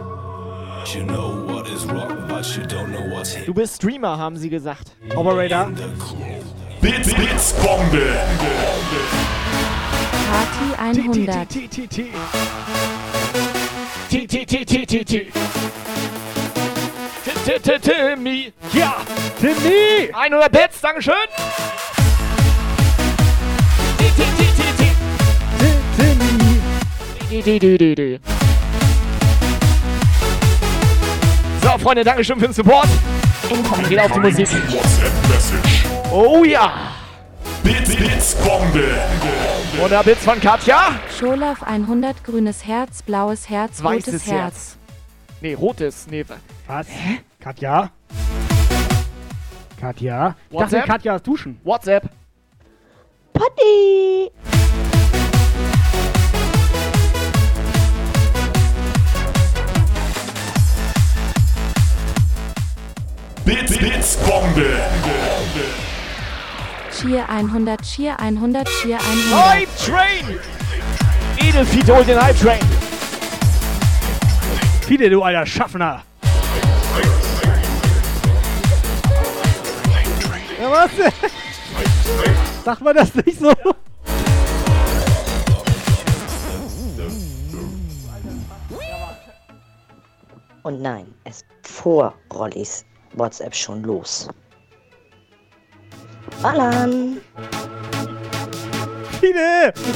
You know what is rock, but you don't know what's hip. Du bist Streamer, haben sie gesagt. Operator. Bits, Bits, Bombe. Party 100. T, T, T, T, T, T, T. T, T, T, Timmy. Ja, Timmy. 100 Bits, Dankeschön. Timmy. So, Freunde, Dankeschön für den Support. Dann geht auf die Musik. WhatsApp-Message. Oh ja. Bits, Bits, Bombe. 100 Bits von Katja. Scholaf 100, grünes Herz, blaues Herz, rotes Weißes Herz. Herz. Nee, rotes. Nee. Was? Katja? Katja? Ich dachte, WhatsApp? Katja ist duschen. WhatsApp. Potti. Bits, Bits, Bombe. Cheer 100, Cheer 100, Cheer 100. Hype Train. Edelfiete holt den Hype Train. Fide, du alter Schaffner. Ja, was? Sag mal das nicht so. Und nein, es ist vor Rollis WhatsApp schon los. Ballern!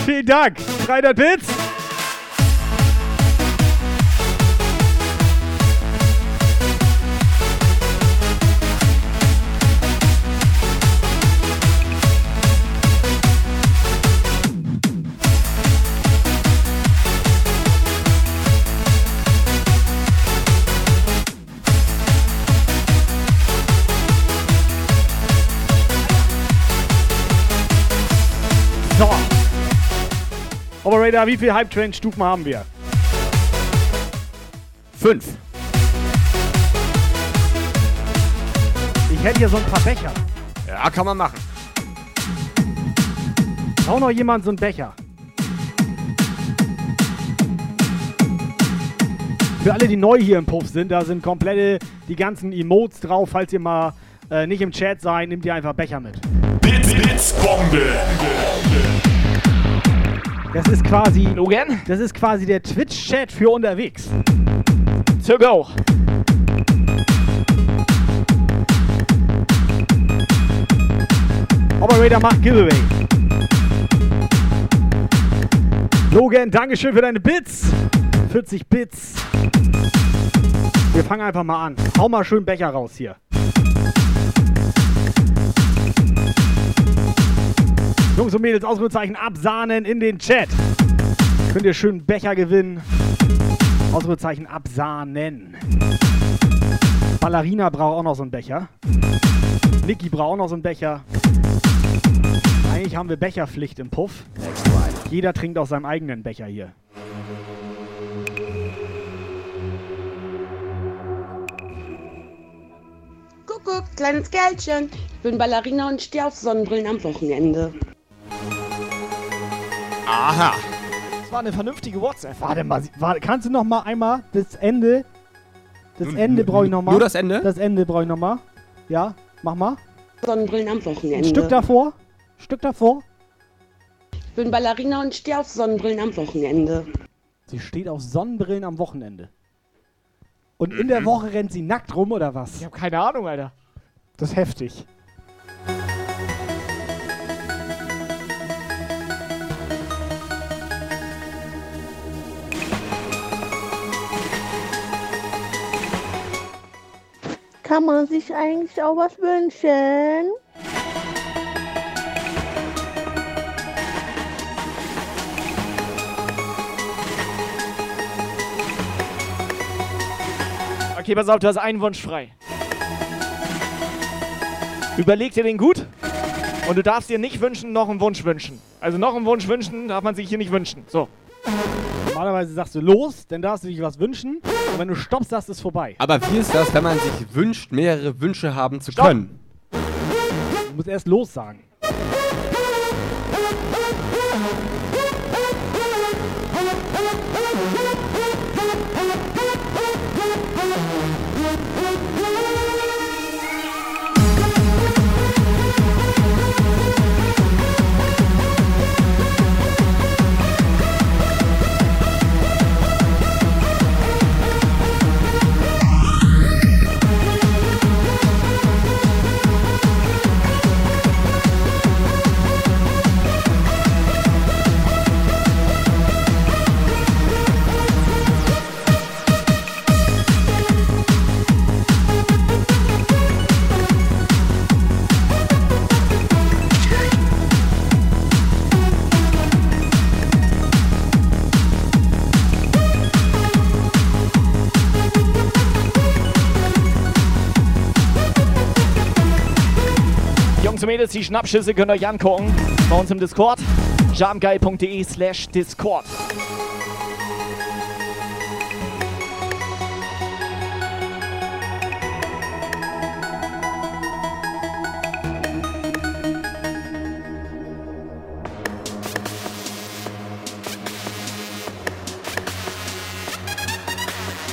Vielen Dank. 300 Bits. Operator, wie viel Hype Train Stufen haben wir? Fünf. Ich hätte hier so ein paar Becher. Ja, kann man machen. Braucht noch jemand so einen Becher? Für alle, die neu hier im Puff sind, da sind komplette die ganzen Emotes drauf. Falls ihr mal äh, nicht im Chat seid, nehmt ihr einfach Becher mit. Bits, Bits, Bombe. Das ist quasi. Logan? Das ist quasi der Twitch-Chat für unterwegs. To go. Operator macht Giveaway. Logan, Dankeschön für deine Bits. 40 Bits. Wir fangen einfach mal an. Hau mal schön Becher raus hier. Jungs und Mädels, Ausrufezeichen absahnen in den Chat. Könnt ihr schön Becher gewinnen. Ausrufezeichen absahnen. Ballerina braucht auch noch so einen Becher. Niki braucht auch noch so einen Becher. Eigentlich haben wir Becherpflicht im Puff. Jeder trinkt aus seinem eigenen Becher hier. Kuckuck, kleines Kerlchen. Ich bin Ballerina und stehe auf Sonnenbrillen am Wochenende. Aha. Das war eine vernünftige WhatsApp. Warte mal, warte, kannst du noch mal einmal das Ende? Das Nur- Ende brauche ich noch mal. nur das Ende? Das Ende brauche ich noch mal. Ja, mach mal. Sonnenbrillen am Ein Wochenende. Stück davor. Stück davor. Ich bin Ballerina und stehe auf Sonnenbrillen am Wochenende. Sie steht auf Sonnenbrillen am Wochenende. Und in der Woche rennt sie nackt rum oder was? Ich habe keine Ahnung, Alter. Das ist heftig. Kann man sich eigentlich auch was wünschen? Okay, pass auf, du hast einen Wunsch frei. Überleg dir den gut. Und du darfst dir nicht wünschen, noch einen Wunsch wünschen. Also noch einen Wunsch wünschen darf man sich hier nicht wünschen. So. Normalerweise sagst du los, dann darfst du dich was wünschen. Und wenn du stoppst, sagst du es vorbei. Aber wie ist das, wenn man sich wünscht, mehrere Wünsche haben zu können? Du musst erst los sagen. Jungs und Mädels, die Schnappschüsse könnt ihr euch angucken. Bei uns im Discord. jamgeil.de slash Discord.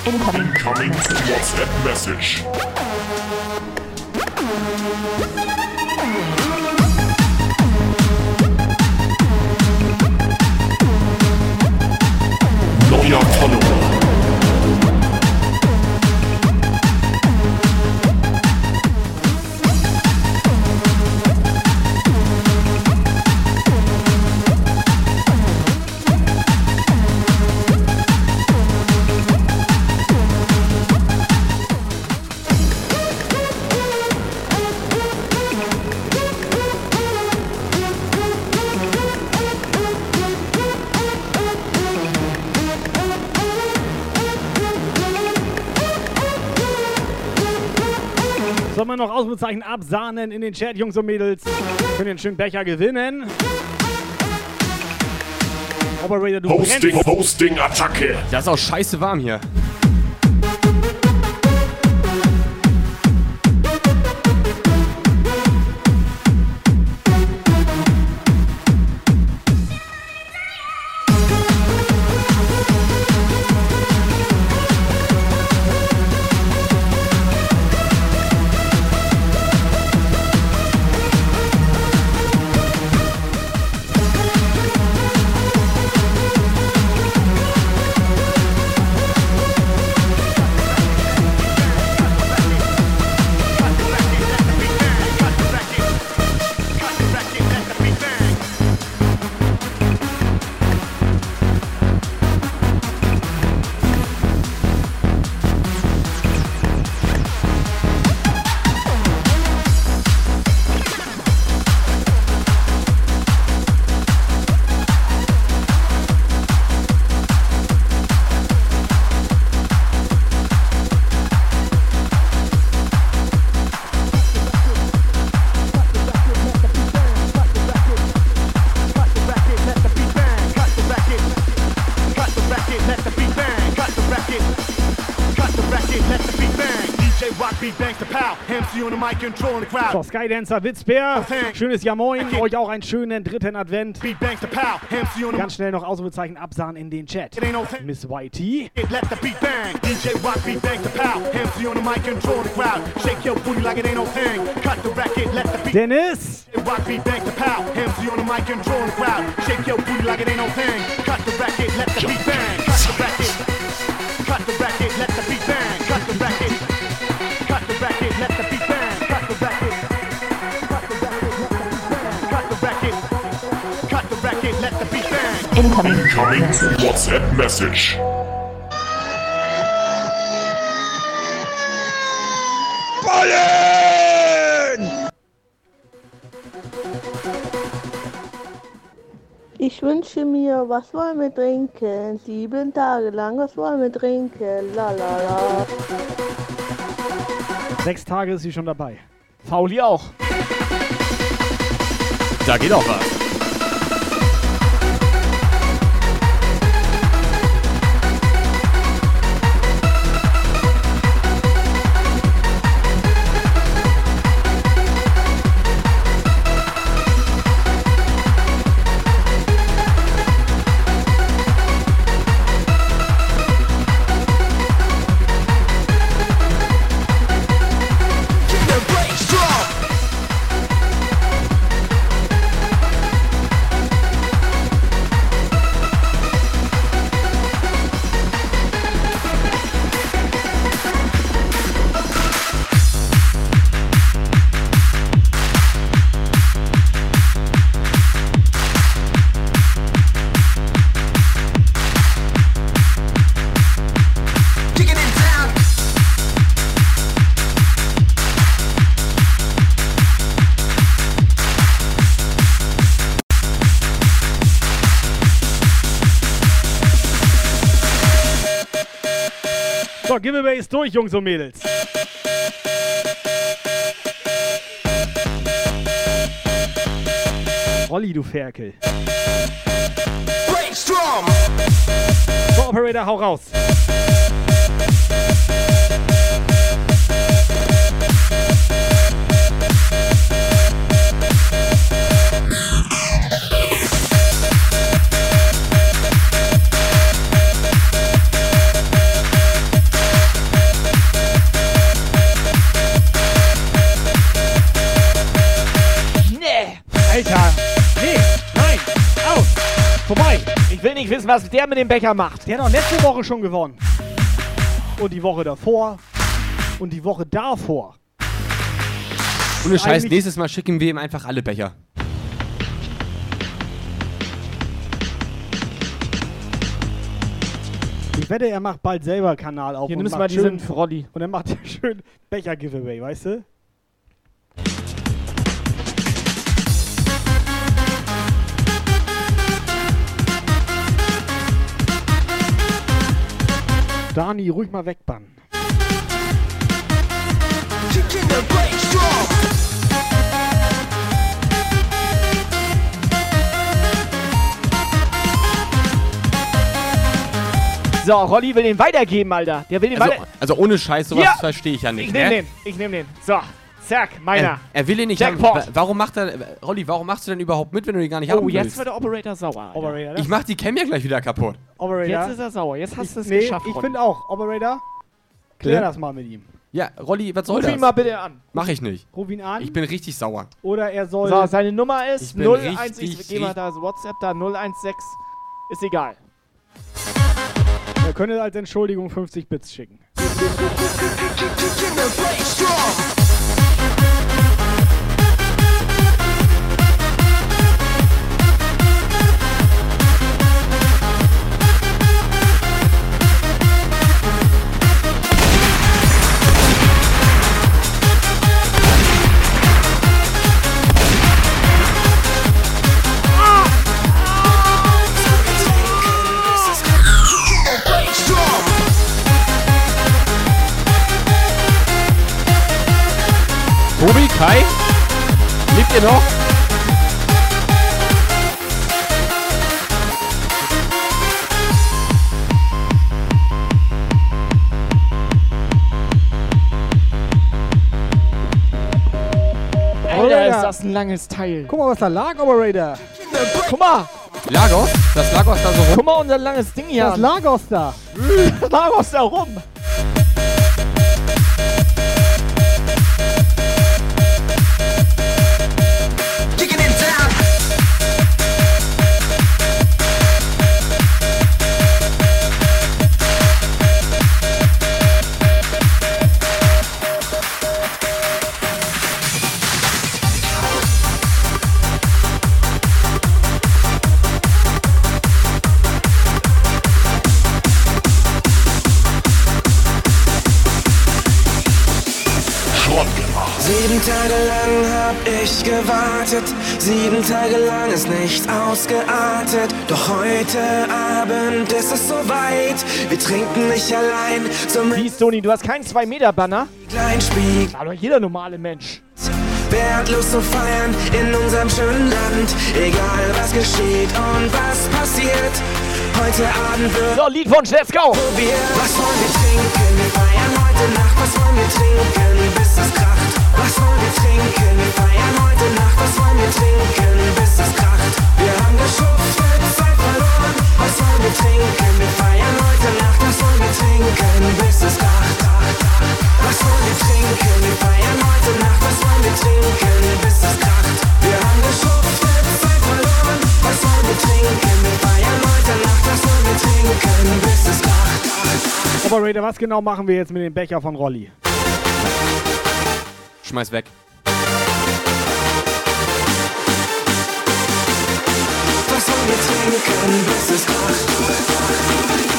Incoming WhatsApp message. Neuer Follower. Wir noch Ausrufezeichen absahnen in den Chat, Jungs und Mädels? Können einen schönen Becher gewinnen. Operator, du Hosting, brennst. Hosting, Attacke. Das ist auch scheiße warm hier. So, Skydancer Witzbär, schönes Jahr moin, euch auch einen schönen dritten Advent. Ganz schnell noch Ausrufezeichen absahen in den Chat. Miss Whitey. Let the beat. Bang. DJ Rock bang. Incoming WhatsApp message. Ballen! Ich wünsche mir, was wollen wir trinken? Sieben Tage lang, was wollen wir trinken? La la la. Sechs Tage ist sie schon dabei. Fauli auch. Da geht auch was. Giveaway ist durch, Jungs und Mädels. Olli, du Ferkel. Brainstorm! So, Operator, hau raus. Was der mit dem Becher macht. Der hat doch letzte Woche schon gewonnen. Und die Woche davor. Und die Woche davor. Ohne Scheiß, nächstes Mal schicken wir ihm einfach alle Becher. Ich wette, er macht bald selber Kanal auf. Hier, und nimmst macht mal diesen schön- Frolli. Und dann macht er schön Becher-Giveaway, weißt du? Dani, ruhig mal wegbannen. So, Rolli will den weitergeben, Alter. Der will den Also, weiter... also ohne Scheiß, sowas Ja. verstehe ich ja nicht. Ich nehme ne? den. Ich nehme den. So, zack, meiner. Er, er will ihn nicht haben. Jackpot. Wa- Warum macht er. Rolli, warum machst du denn überhaupt mit, wenn du ihn gar nicht Oh, haben jetzt willst? wird der Operator sauer. Alter. Operator, Ich mach die Cam ja gleich wieder kaputt. Operator. Jetzt ist er sauer. Jetzt hast du es nee, geschafft, Ich finde auch, Operator, klär Ja? das mal mit ihm. Ja, Rolli, was soll Ruf das? ihn mal bitte an. Mach ich nicht. Ruf ihn an. Ich bin richtig sauer. Oder er soll. So, seine Nummer ist Ich bin 016. richtig, Ich geh mal da WhatsApp da 016. Ist egal. er könnte als Entschuldigung 50 Bits schicken. Tobi, Kai? Lebt ihr noch? ja. ist das ein langes Teil. Guck mal, was da lag, Operator. Guck mal. Lagos? Das Lagos da so rum? Guck mal, unser langes Ding hier. Das Lagos da. Das Lagos da rum. Tage lang hab ich gewartet, sieben Tage lang ist nicht ausgeartet. Doch heute Abend ist es soweit, wir trinken nicht allein zum Wie, Toni, du hast keinen 2-Meter-Banner? Kleinspiel. Aber jeder normale Mensch. Wertlos zu feiern in unserem schönen Land, egal was geschieht und was passiert. Heute Abend wird So, Liedwunsch, let's go! probiert. Was wollen wir trinken? Wir feiern heute Nacht. Was wollen wir trinken, bis es kracht? Was wollen wir trinken? Wir feiern heute Nacht. Was wollen wir trinken, bis es kracht? Wir haben geschuftet, Zeit verloren. Was wollen wir trinken? Wir feiern heute Nacht. Was wollen wir trinken, bis es kracht? Was wollen wir trinken? Wir feiern heute Nacht. Was wollen wir trinken, bis es kracht? Wir haben geschuftet, Zeit verloren. Was wollen wir trinken? Wir feiern heute Nacht. Was wollen wir trinken, bis es kracht? Operator, was genau machen wir jetzt mit dem Becher von Rolli? Schmeiß weg. Was wollen wir trinken, bis es kracht?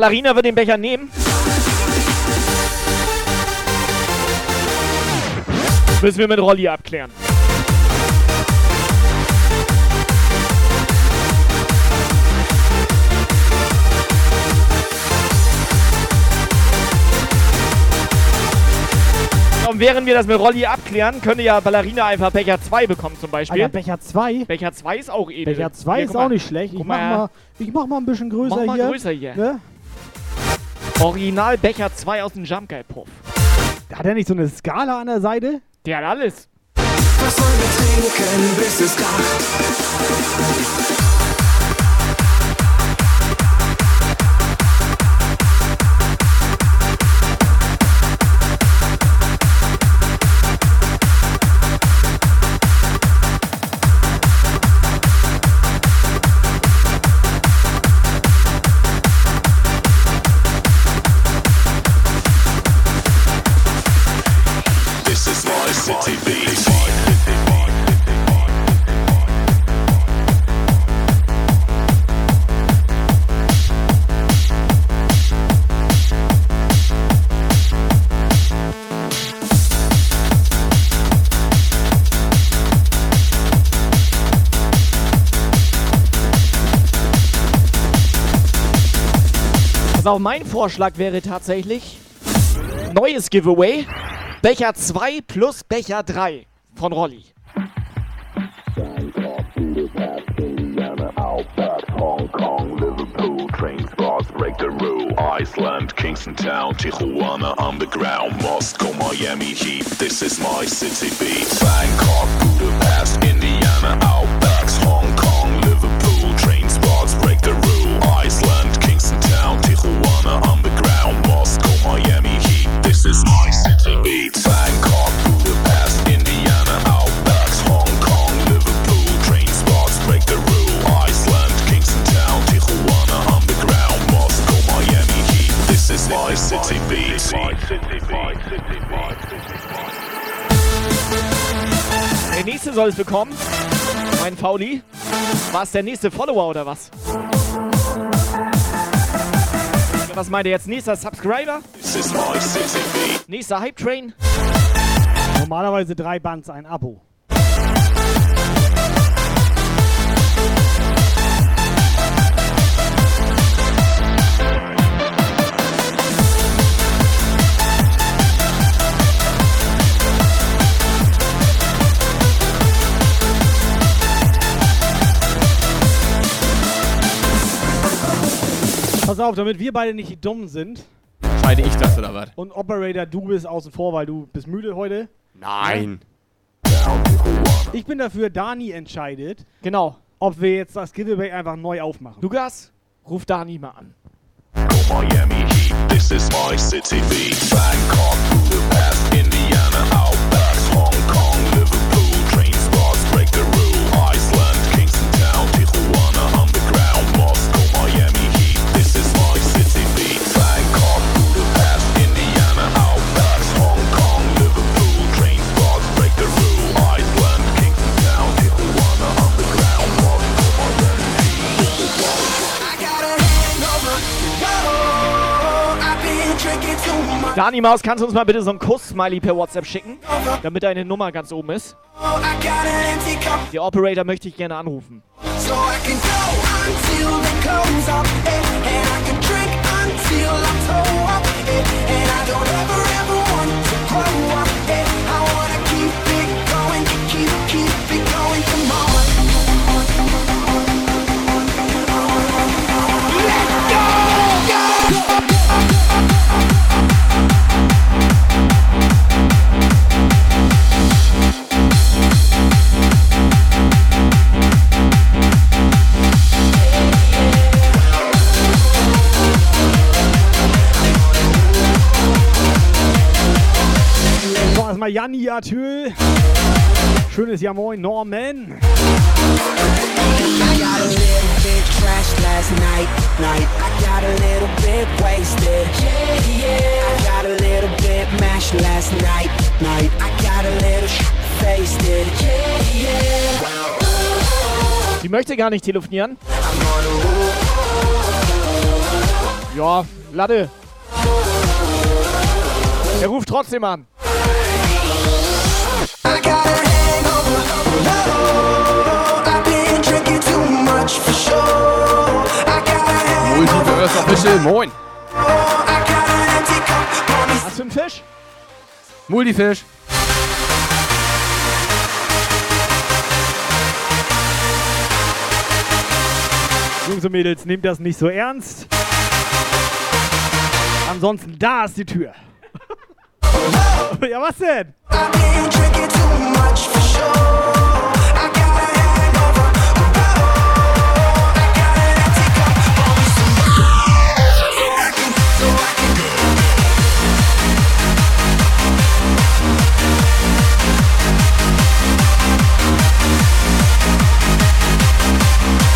Ballerina wird den Becher nehmen. Müssen wir mit Rolli abklären. Und während wir das mit Rolli abklären, könnte ja Ballerina einfach Becher 2 bekommen zum Beispiel. Alter, Becher 2? Becher 2 ist auch edel. Becher 2 Hier, ist auch nicht schlecht. Ich mach, mal, mal, ich mach mal ein bisschen größer Mach mal hier. größer hier. Ne? Original Becher 2 aus dem Jump Guy Puff. Hat er nicht so eine Skala an der Seite? Der hat alles. Was wollen wir trinken, bis es kracht? Auf, mein Vorschlag wäre tatsächlich neues Giveaway. Becher 2 plus Becher 3 von Rolli. Break the rule. Iceland, Kingston Town, Tijuana underground, Moscow, Miami Heat. This is my city beat. Bangkok, Budapest, Indiana, Outbacks, Der nächste soll es bekommen. Mein Fauli. War es der nächste Follower oder was? Was meint ihr jetzt? Nächster Subscriber? Nächster Hype Train? Normalerweise drei Bands, ein Abo. Pass auf, damit wir beide nicht die Dummen sind. Entscheide ich das oder was? Und Operator, du bist außen vor, weil du bist müde heute. Nein. Ich bin dafür, Dani entscheidet, Genau. ob wir jetzt das Giveaway einfach neu aufmachen. Lukas, ruf Dani mal an. Miami Heat, this is my city beat. Bangkok, Budapest, Indiana, Outback, Hong Kong, Liverpool, train spots, break the rule. Dani Maus, kannst du uns mal bitte so einen Kuss-Smiley per WhatsApp schicken? Damit deine Nummer ganz oben ist. Der Operator möchte ich gerne anrufen. So I can go until the comes up, and I can drink until I'm toe up, and I don't ever got a little faced it. Yeah, yeah. Die möchte gar nicht telefonieren. Ja, Latte. Er ruft trotzdem an. Multiverse Official, moin. Was für ein Fisch? Multifisch. Jungs und Mädels, nehmt das nicht so ernst. Ansonsten, da ist die Tür. ja, was denn? Da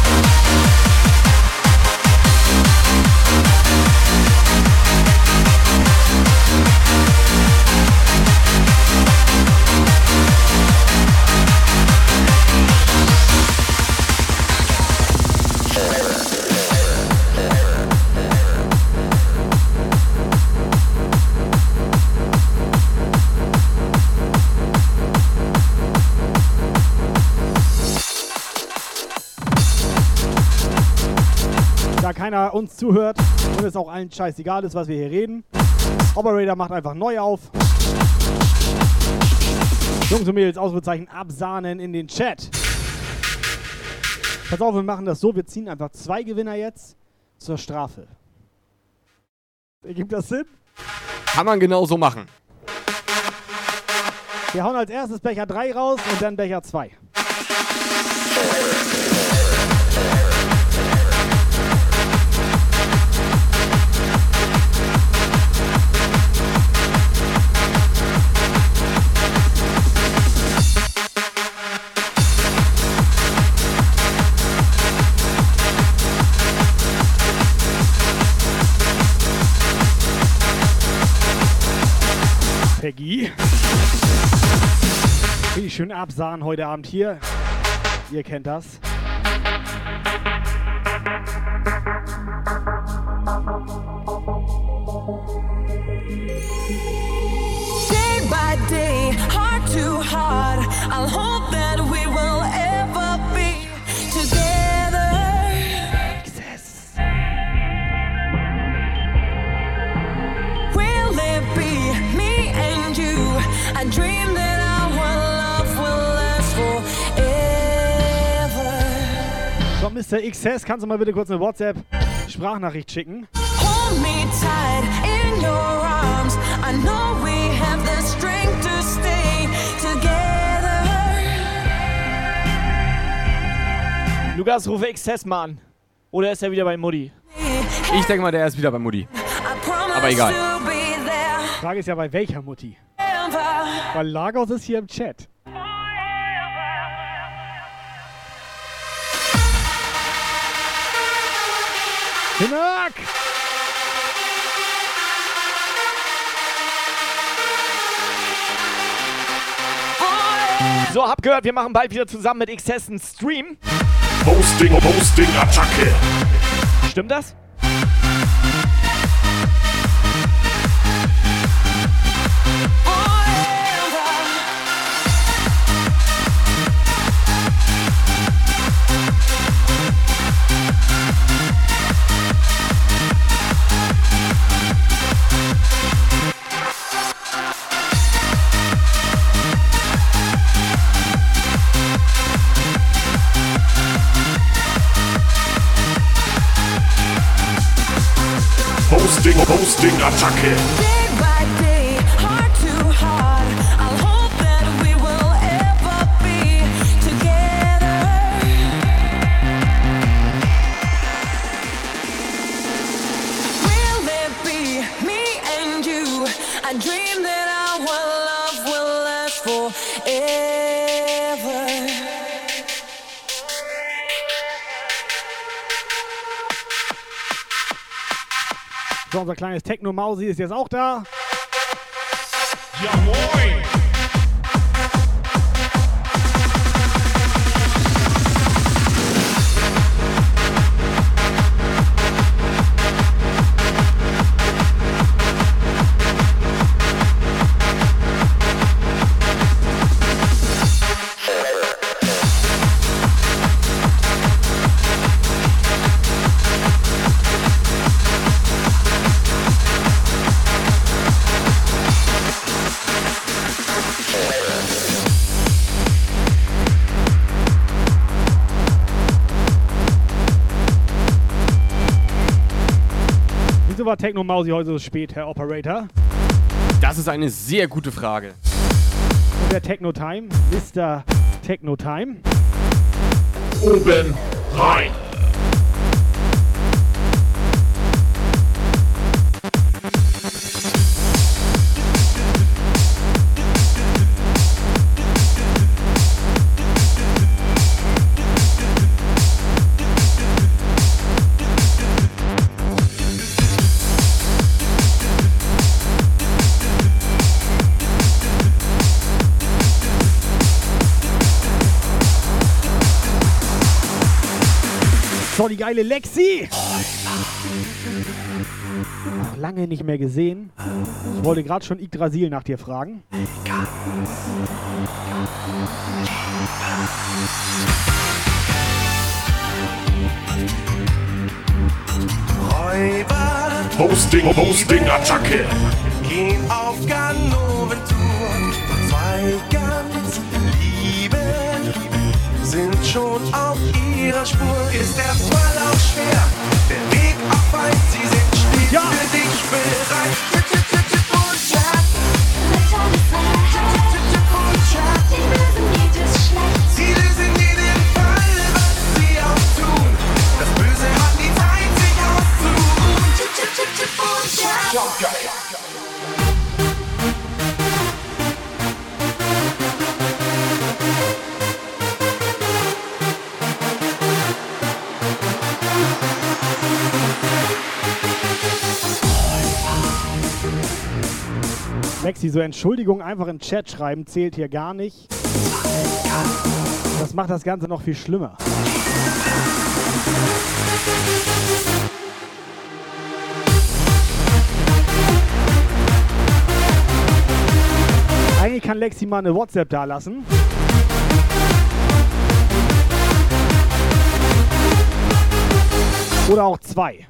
Música keiner uns zuhört und es auch allen scheißegal ist, was wir hier reden. Operator macht einfach neu auf. Jungs und Mädels, Ausrufezeichen absahnen in den Chat. Pass auf, wir machen das so, wir ziehen einfach zwei Gewinner jetzt zur Strafe. Ergibt das Sinn? Kann man genau so machen. Wir hauen als erstes Becher 3 raus und dann Becher 2. schön absahen heute Abend hier. Ihr kennt das. Mr. XS, kannst du mal bitte kurz eine WhatsApp-Sprachnachricht schicken? Hold me tight in your arms. I know we have the strength to stay together. Lukas, rufe XS mal an. Oder ist er wieder bei Mutti? Ich denke mal, der ist wieder bei Mutti. Aber egal. there Frage ist ja, bei welcher Mutti? Weil Lagos ist hier im Chat. Hinak! So, hab gehört, wir machen bald wieder zusammen mit XS einen Stream. Hosting, Hosting, Attacke. Stimmt das? Hosting, Hosting, Attacke. Unser kleines Techno-Mausi ist jetzt auch da. Ja, moin. Wieso war Techno-Mausi heute so spät, Herr Operator? Das ist eine sehr gute Frage. Und der Techno-Time, Mr. Techno-Time. Oben rein. Geile Lexi. Noch lange nicht mehr gesehen. Ich wollte gerade schon Yggdrasil nach dir fragen. Räuber Hosting, Hosting, Attacke. gehen auf Ganoventour. Schon auf ihrer Spur. Ist der Fall auch schwer, der Weg auch weit. Sie sind stets für dich bereit. Tipp, tipp, tipp, tipp und Chat. Tipp, tipp und Chat. Sie lösen jeden Fall, was sie auch tun. Das Böse hat nie Zeit, sich auszuruhen. Tipp, Lexi, so Entschuldigung einfach im Chat schreiben zählt hier gar nicht. Das macht das Ganze noch viel schlimmer. Eigentlich kann Lexi mal eine WhatsApp da lassen. Oder auch zwei.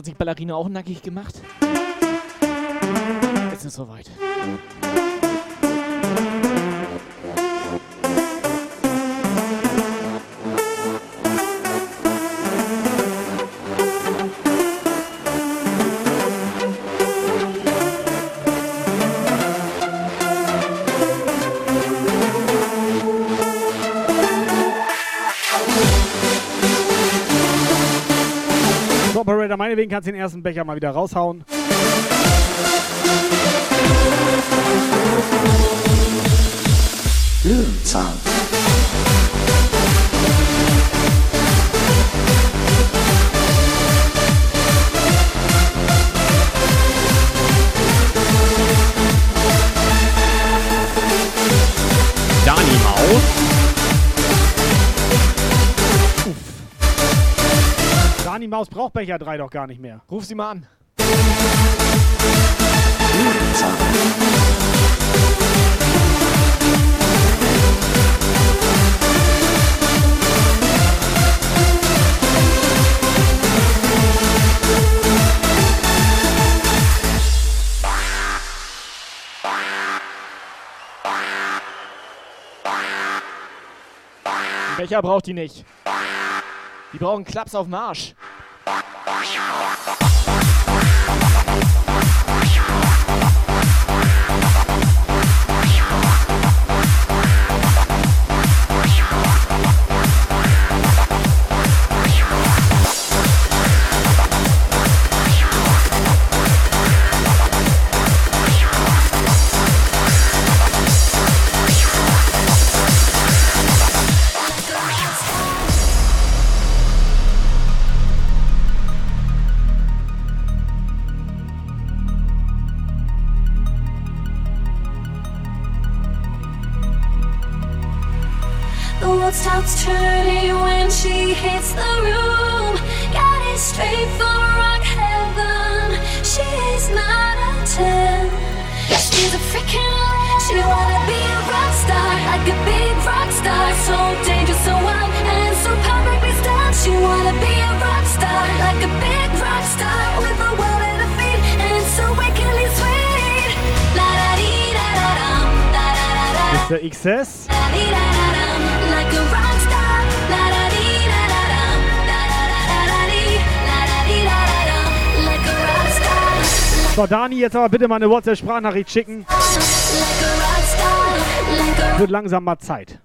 Hat sich Ballerina auch nackig gemacht. Jetzt ist es soweit. Meinetwegen kannst du den ersten Becher mal wieder raushauen. Löwenzahn. Maus braucht Becher 3 doch gar nicht mehr. Ruf sie mal an. Becher braucht die nicht. Die brauchen Klaps auf dem Bye. She hits the room. Got it straight from rock heaven. She's not a 10. She's a freaking She wanna be a rock star, like a big rock star. So dangerous, so wild, and so perfectly styled. She wanna be a rock star, like a big rock star. With the world at her feet, and so wickedly sweet. La da dee da da dum, da da da da. Mr. XS. So, Dani, jetzt aber bitte mal eine WhatsApp-Sprachnachricht schicken. Wird langsam mal Zeit.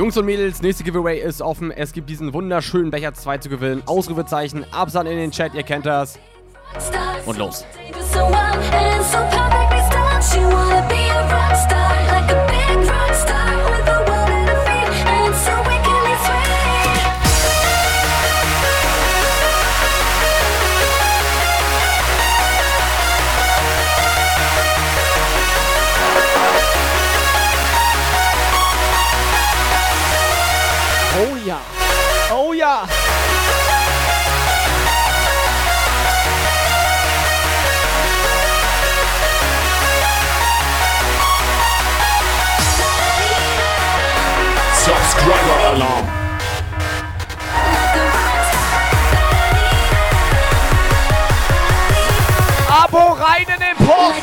Jungs und Mädels, nächste Giveaway ist offen. Es gibt diesen wunderschönen Becher 2 zu gewinnen. Ausrufezeichen, Absand in den Chat, ihr kennt das. Und los. She wanna be a rock star, like a big rock star ja. Oh ja. Subscriber Alarm. Abo rein in den Pop.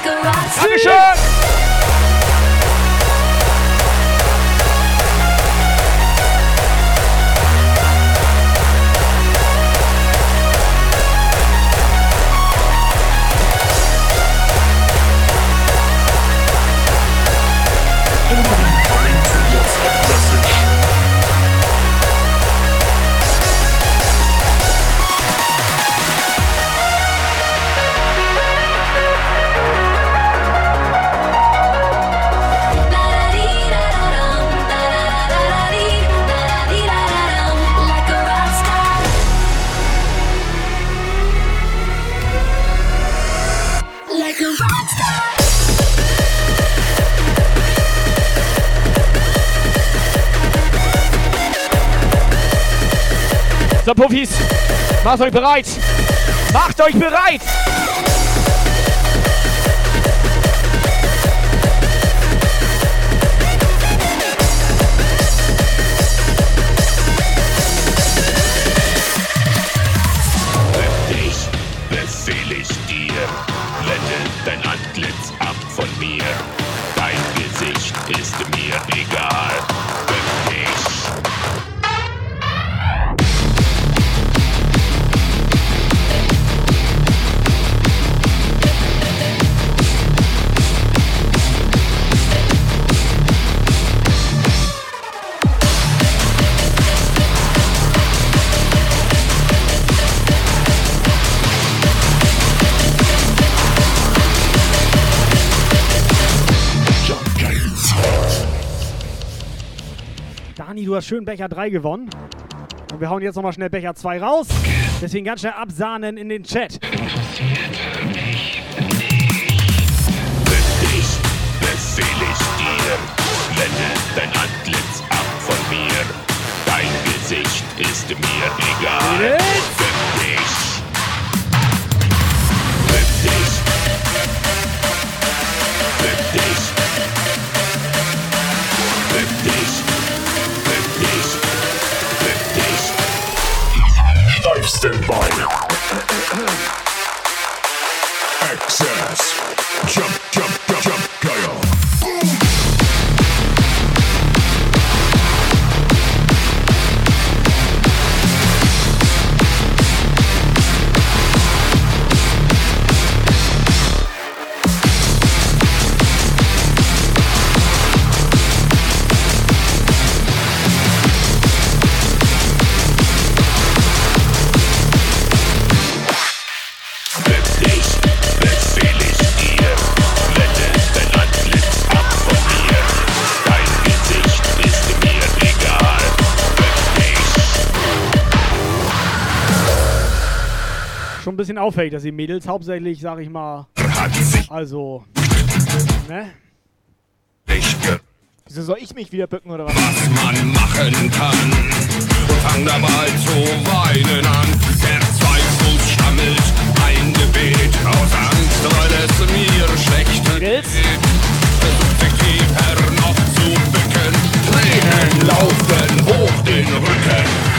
Dankeschön. Like So, Puffis, macht euch bereit. Macht euch bereit. Hast schön Becher 3 gewonnen. Und wir hauen jetzt nochmal schnell Becher 2 raus. Deswegen ganz schnell absahnen in den Chat. Dich befehl ich dir, blende dein Antlitz ab von mir. Dein Gesicht ist mir egal. Bück Steifsten Bein. Access. Jump, jump, bisschen auffällig, dass die Mädels hauptsächlich, sag ich mal, also, ne? Wieso soll ich mich wieder bücken oder was? man machen kann. Und fang dabei zu weinen an. Der Zweifels stammelt ein Gebet aus Angst, weil es mir schlecht geht. Versucht sich tiefer noch zu bücken. Tränen laufen hoch den Rücken.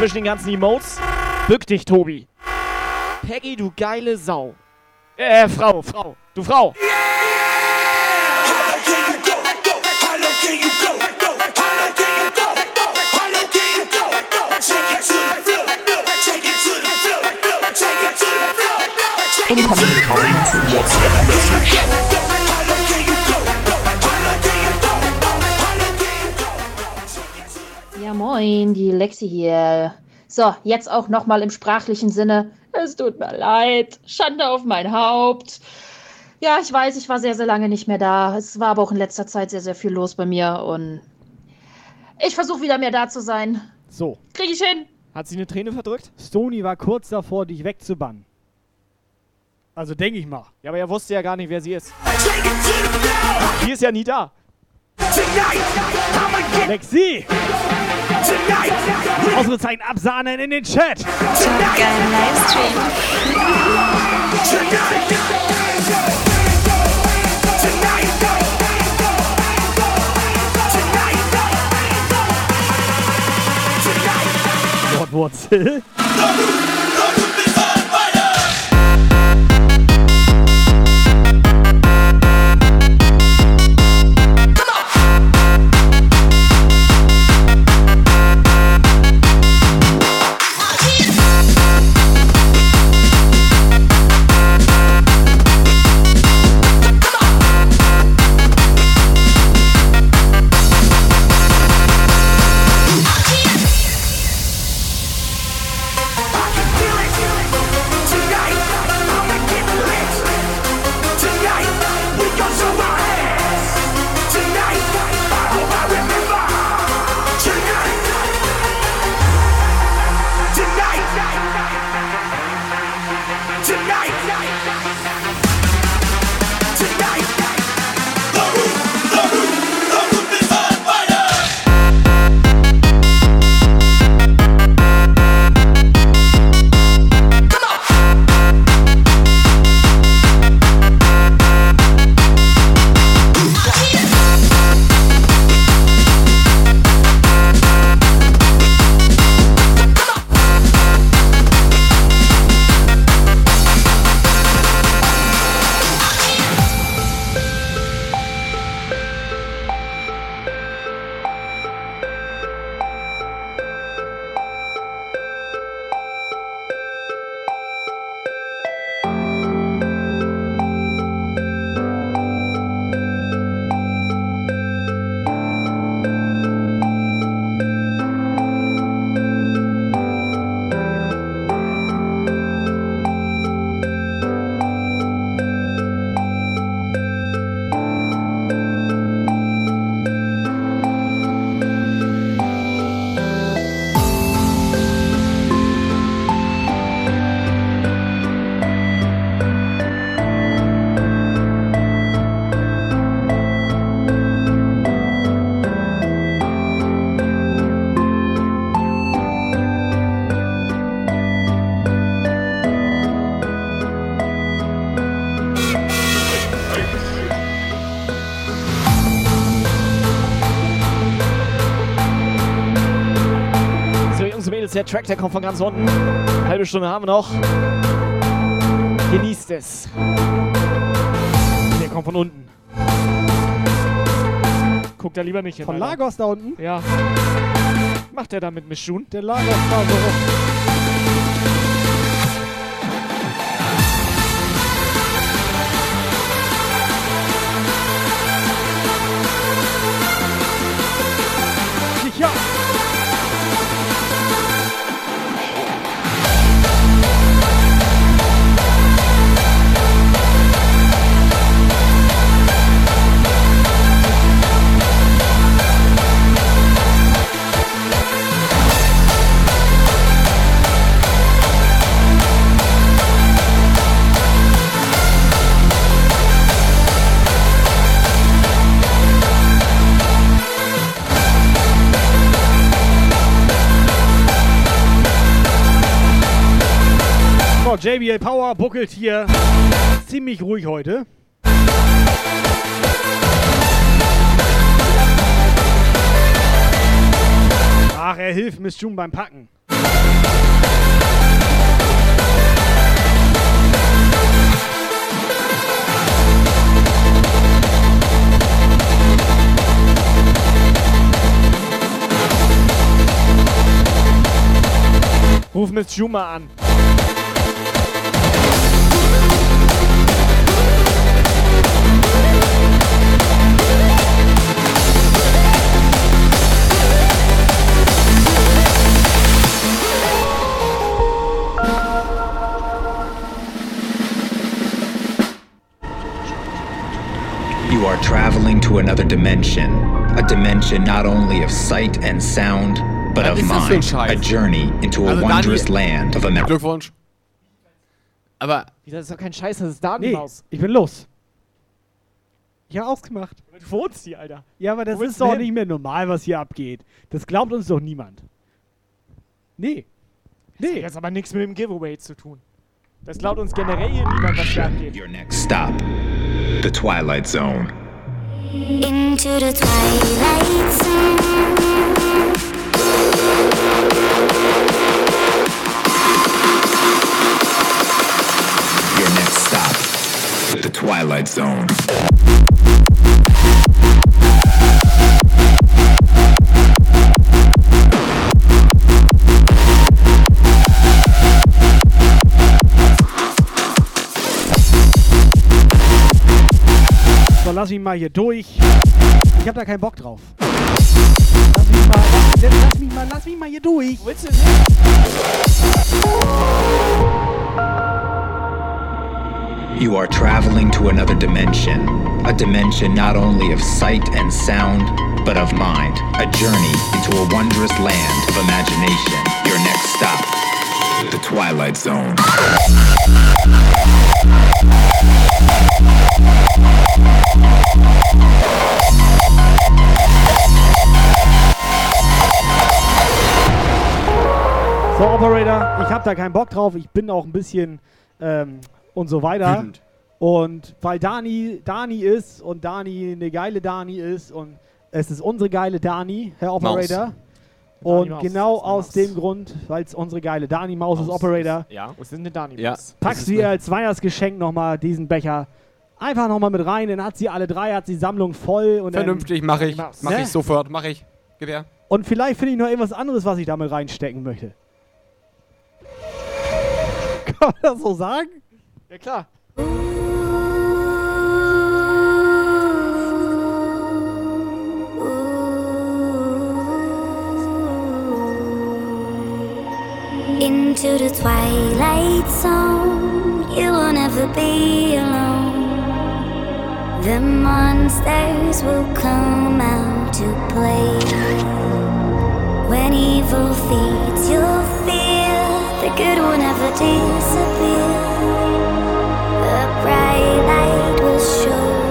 Zwischen den ganzen Emotes. Bück dich, Tobi. Peggy, du geile Sau. Äh, Frau, Frau. Du Frau. Ja, moin, die Lexi hier. So, jetzt auch nochmal im sprachlichen Sinne. Es tut mir leid. Schande auf mein Haupt. Ja, ich weiß, ich war sehr, sehr lange nicht mehr da. Es war aber auch in letzter Zeit sehr, sehr viel los bei mir und ich versuche wieder mehr da zu sein. So. Krieg ich hin. Hat sie eine Träne verdrückt? Stony war kurz davor, dich wegzubannen. Also denke ich mal. Ja, aber er wusste ja gar nicht, wer sie ist. Die ist ja nie da. Lexi! Ausrufezeichen absahnen in den Chat! Geilen Livestream. Wortwurzel. Der Track, der kommt von ganz unten. Halbe Stunde haben wir noch. Genießt es. Der kommt von unten. Guckt da lieber nicht hin. Von. Lagos da unten? Ja. Macht der da mit Mischun? Der Lagos war so. JBL Power buckelt hier ziemlich ruhig heute. Ach, er hilft Miss June beim Packen. Ruf Miss Juma an. You are traveling to another dimension. A dimension not only of sight and sound, but Was of mind. A journey into a Also, wondrous Dani- land of America. Glückwunsch. Aber Wie, Das ist doch kein Scheiß, das ist Nee, Datenmaus. ich bin los. Ich habe ausgemacht. Du wohnst hier, Alter. Ja, aber das Wo ist doch hin? nicht mehr normal, was hier abgeht. Das glaubt uns doch niemand. Nee. Das hat jetzt aber nichts mit dem Giveaway zu tun. Das glaubt uns generell hier niemand, was hier abgeht. Your next stop, the Twilight Zone. Into the twilight zone. Your next stop, the Twilight Zone. Lass mich mal hier durch. Ich habe da keinen Bock drauf. Lass mich mal, lass, lass mich mal, lass mich mal hier durch. Willst du You are traveling to another dimension. A dimension not only of sight and sound, but of mind. A journey into a wondrous land of imagination. Your next stop, the Twilight Zone. So, Operator, ich habe da keinen Bock drauf. Ich bin auch ein bisschen ähm, und so weiter. Wütend. Und weil Dani Dani ist und Dani eine geile Dani ist und es ist unsere geile Dani, Herr Operator. Und Maus, genau eine aus Maus. dem Grund, weil es unsere geile Dani-Maus ist, Operator, Ja. Was ist denn Dani? Ja. packst du ihr als Weihnachtsgeschenk nochmal diesen Becher einfach nochmal mit rein. Dann hat sie alle drei, hat sie die Sammlung voll. Und dann- vernünftig, mache ich. Maus. Mache Ne? ich sofort, mache ich. Gewehr. Und vielleicht finde ich noch irgendwas anderes, was ich damit reinstecken möchte. Kann man das so sagen? Ja, klar. Into the twilight zone, you will never be alone. The monsters will come out to play. When evil feeds your fear, the good will never disappear. A bright light will show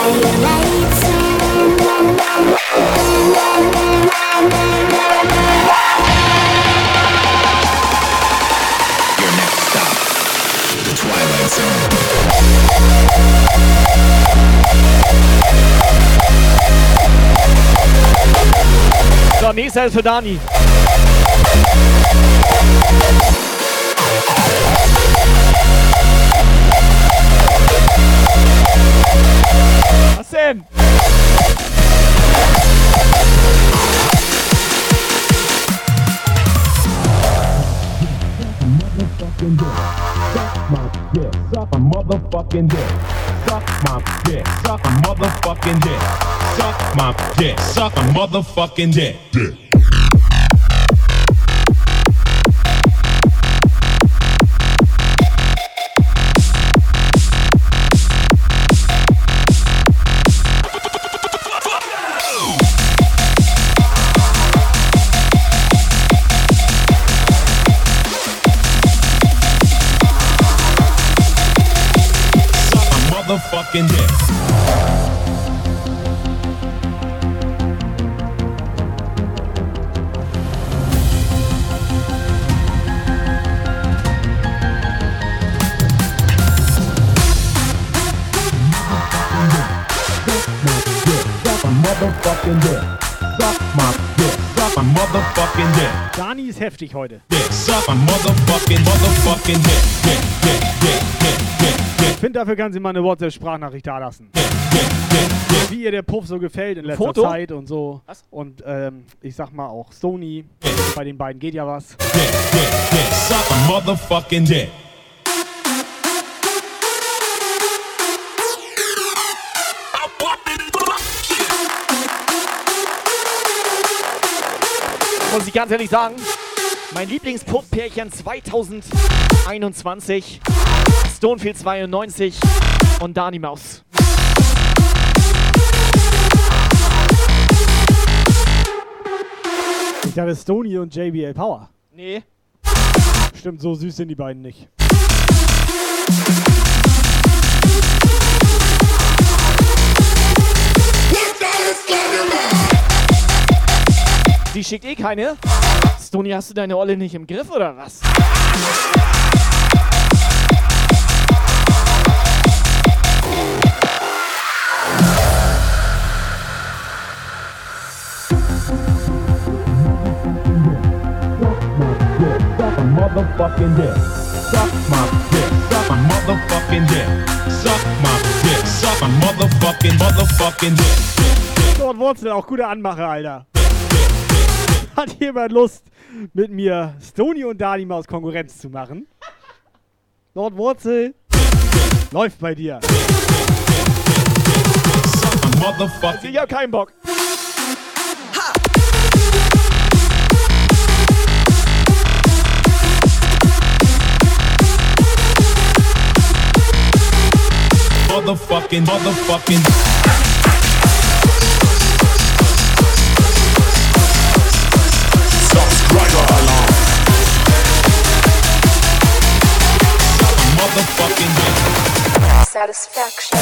Your next stop, the Twilight Zone. So, nächster ist für Dani. Motherfucking dick. Suck my dick. Suck my motherfucking dick. Suck my dick. Suck my motherfucking dick. Dick. Dick, dick. Ich finde, dafür kann sie mal eine WhatsApp-Sprachnachricht da lassen. Wie ihr der Puff so gefällt in letzter Foto? Zeit und so. Und ähm, ich sag mal auch Sony. Bei den beiden geht ja was. Muss ich ganz ehrlich sagen, mein Lieblingspuff-Pärchen 2021, Stonefield 92 und Dani Maus. Ich dachte Sony und JBL Power. Nee. Stimmt, so süß sind die beiden nicht. Sie schickt eh keine. Stony, hast du deine Olle nicht im Griff oder was? Motherfucking dick. Suck my dick. Suck my motherfucking dick. Suck my dick. Suck my motherfucking, motherfucking dick. Lord Wurzel, auch gute Anmache, Alter. Hat jemand Lust, mit mir Stony und Dani Maus Konkurrenz zu machen? Lord Wurzel, läuft bei dir. Ich hab keinen Bock. Motherfucking. Motherfucking Satisfaction.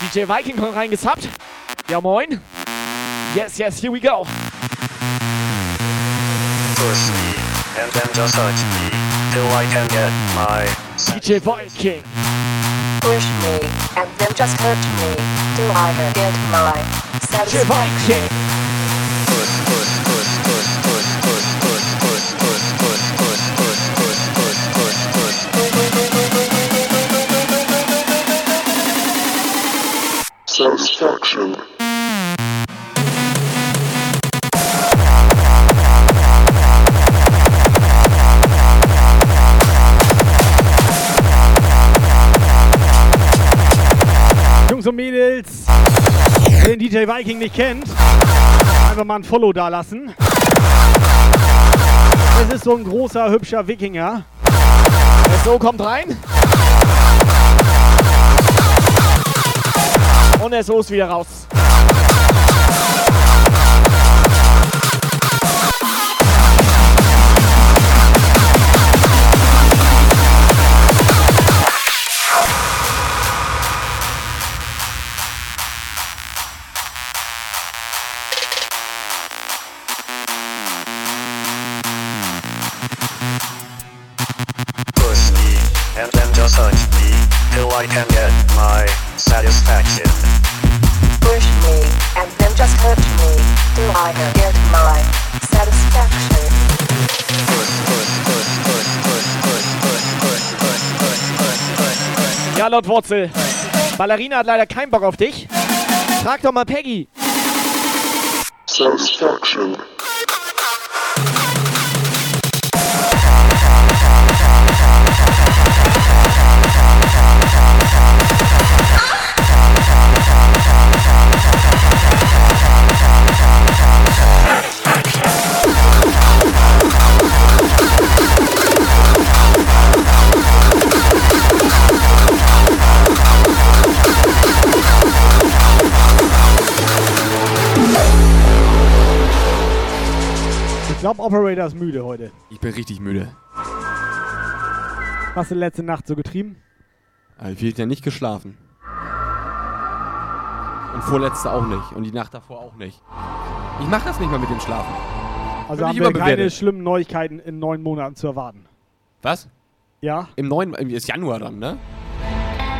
DJ Viking kommt reingesappt. Ja, moin. Yes, yes, here we go. Push me, and then just touch me, till I can get my DJ Viking. Push me, and then just hurt me, till I can get my satisfaction. push, push, push, push, DJ Viking nicht kennt, einfach mal ein Follow da lassen. Das ist so ein großer, hübscher Wikinger. So kommt rein. Und der So ist wieder raus. Laut Wurzel. Ballerina hat leider keinen Bock auf dich. Frag doch mal Peggy. Satisfaction. Ich glaube, Operator ist müde heute. Ich bin richtig müde. hast du letzte Nacht so getrieben? Also wird ja nicht geschlafen. Und vorletzte auch nicht. Und die Nacht davor auch nicht. Ich mach das nicht mal mit dem Schlafen. Also Bin haben ich wir keine schlimmen Neuigkeiten in neun Monaten zu erwarten. Was? Ja? Im neuen, ist Januar dann, ne?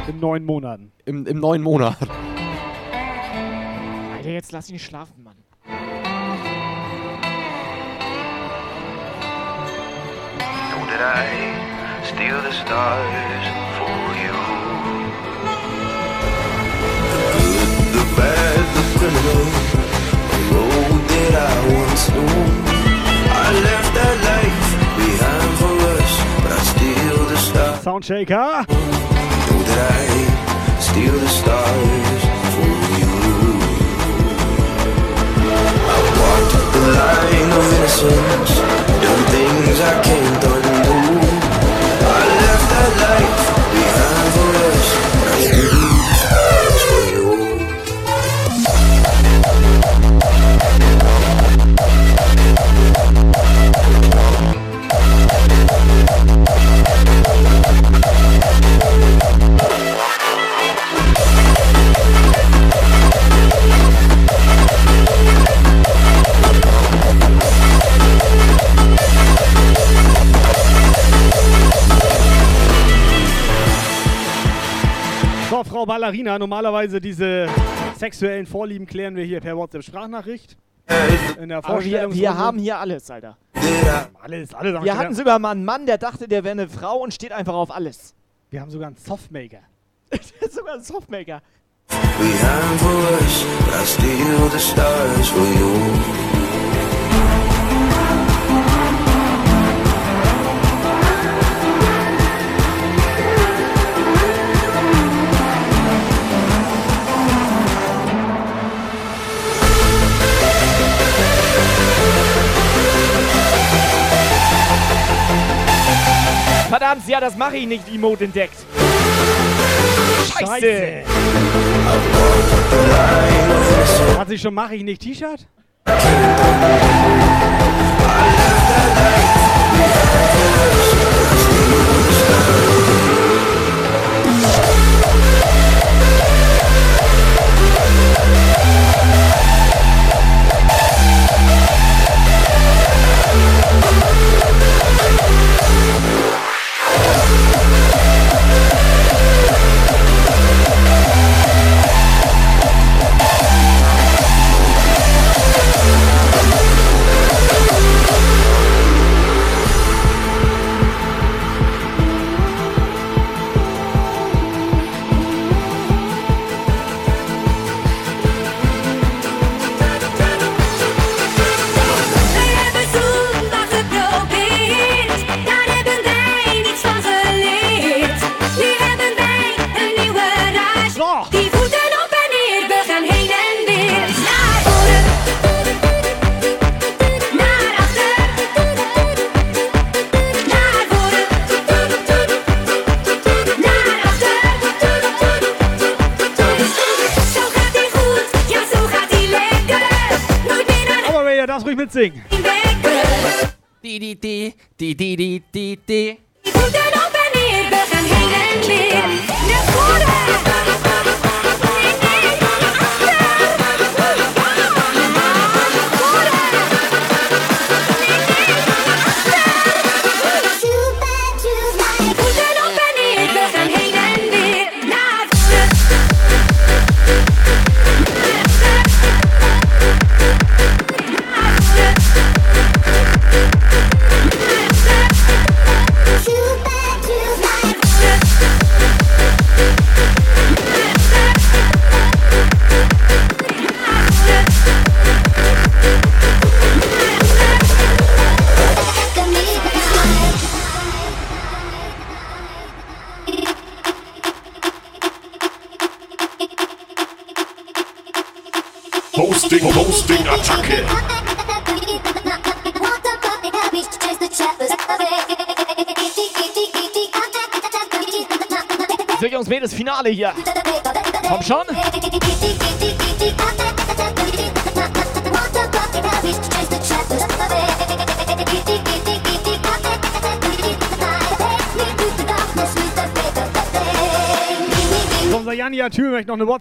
In neun Monaten. Im, im neuen Monat. Alter, jetzt lass ihn schlafen, Mann. Know that I steal the stars for you. The good, the bad, the criminal. A road that I once knew. Left that life behind for us, but I steal the stars. Soundshaker. Know that I steal the stars for you. I walked the line of innocence, done things I can't undo. I left that life So, Frau Ballerina, normalerweise diese sexuellen Vorlieben klären wir hier per WhatsApp-Sprachnachricht. In der Aber wir, wir haben hier alles, Alter. alles, alles. Wir hatten sogar mal einen Mann, der dachte, der wäre eine Frau und steht einfach auf alles. Wir haben sogar einen Softmaker. sogar einen Softmaker. behind for us, but I steal the stars for you. Verdammt, ja, das mache ich nicht, Emote entdeckt. Scheiße. Hat sich schon mache ich nicht T-Shirt?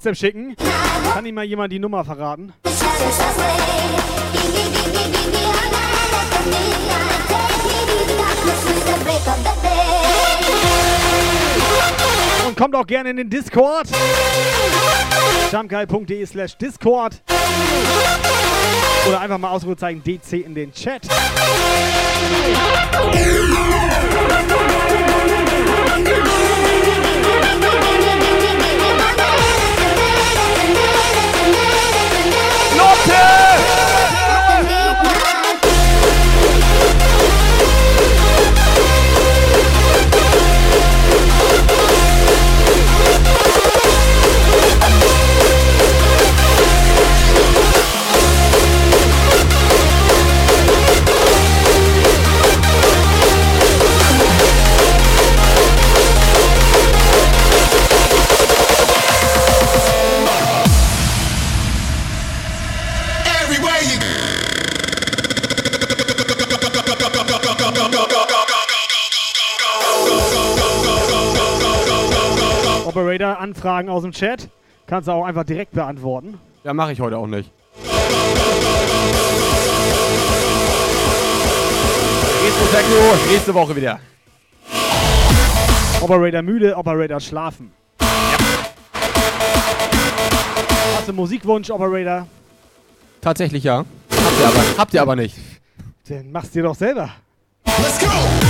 WhatsApp schicken. Kann ihm mal jemand die Nummer verraten? Und kommt auch gerne in den Discord. jumpguy.de slash Discord. Oder einfach mal Ausrufezeichen DC in den Chat. Everywhere Anfragen aus dem Chat. Kannst du auch einfach direkt beantworten. Ja, mache ich heute auch nicht. Retro Techno, nächste Woche wieder. Operator müde, Operator schlafen. Hast du einen Musikwunsch, Operator? Tatsächlich ja. Habt ihr aber, habt ihr aber nicht. Den machst du dir doch selber. Let's go!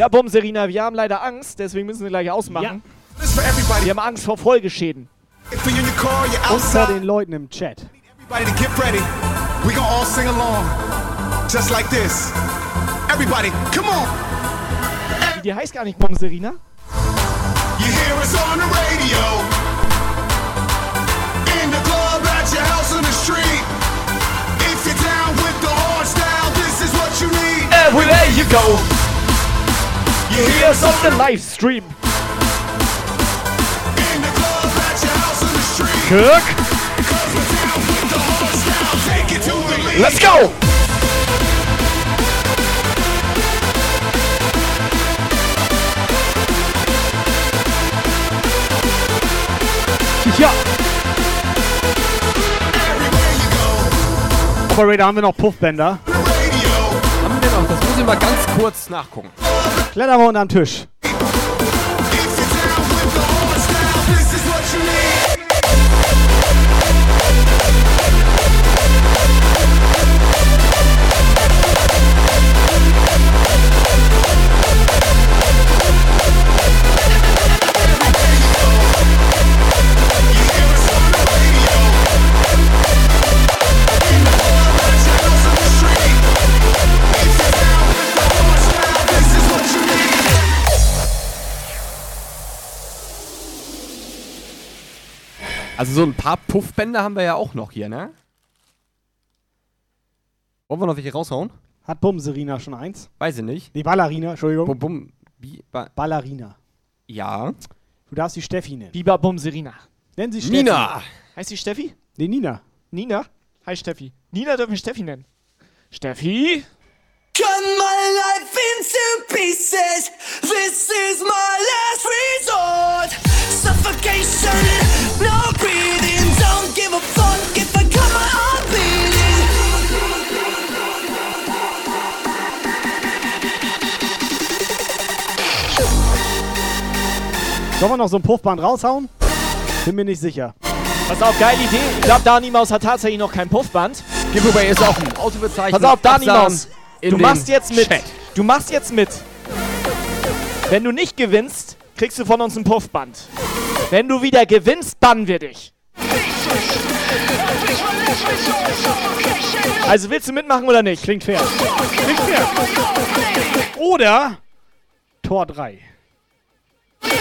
Ja, Bum, Serena, wir haben leider Angst, deswegen müssen wir gleich ausmachen. Everybody. Wir haben Angst vor Folgeschäden. Und vor den Leuten im Chat. Everybody to get ready. We gonna all sing along. Just like this. Everybody, come on. Die, die heißt gar nicht Bum, Serena. You hear us on the radio. In the club, at your house, on the street. If you're down with the hard style, this is what you need. Everywhere you go. Your house, on the street. Kirk. Cause we're down with the hard style. Take it to the lead. Let's go. Ja. Operator, haben wir noch Puffbänder? Haben mal ganz kurz nachgucken. Kletter mal unterm Tisch. Also so ein paar Puffbänder haben wir ja auch noch hier, ne? Wollen wir noch welche raushauen? Hat Bum Serena schon eins? Weiß ich nicht. Nee, Ballerina, Entschuldigung. Bum, bum, bi, ba, Ballerina. ja. Du darfst die Steffi nennen. Biber Bum, Serena. Nenn sie Steffi. Nina! Heißt sie Steffi? Nee, Nina. Nina? Hi Steffi. Nina dürfen wir Steffi nennen. Steffi? Cut my life into pieces. This is my last resort. Suffocation, no breathing. Don't give a fuck if I cut my bleeding. Sollen wir noch so ein Puffband raushauen? Bin mir nicht sicher. Pass auf, geile Idee. Ich glaube, Dani Maus hat tatsächlich noch kein Puffband. Giveaway ist offen. Ausrufezeichen. Pass auf, Dani Maus. Du machst jetzt mit. Chat. Du machst jetzt mit. Wenn du nicht gewinnst, kriegst du von uns ein Puffband. Wenn du wieder gewinnst, bannen wir dich. Also willst du mitmachen oder nicht? Klingt fair. Klingt fair. Oder Tor 3. Cut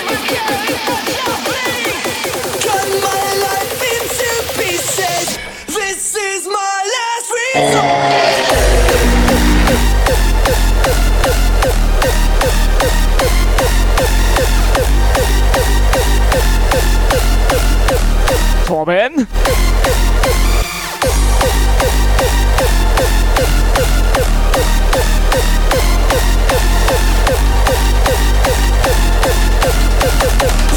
my life into pieces. This is my last Torben.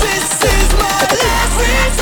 This is my last resort.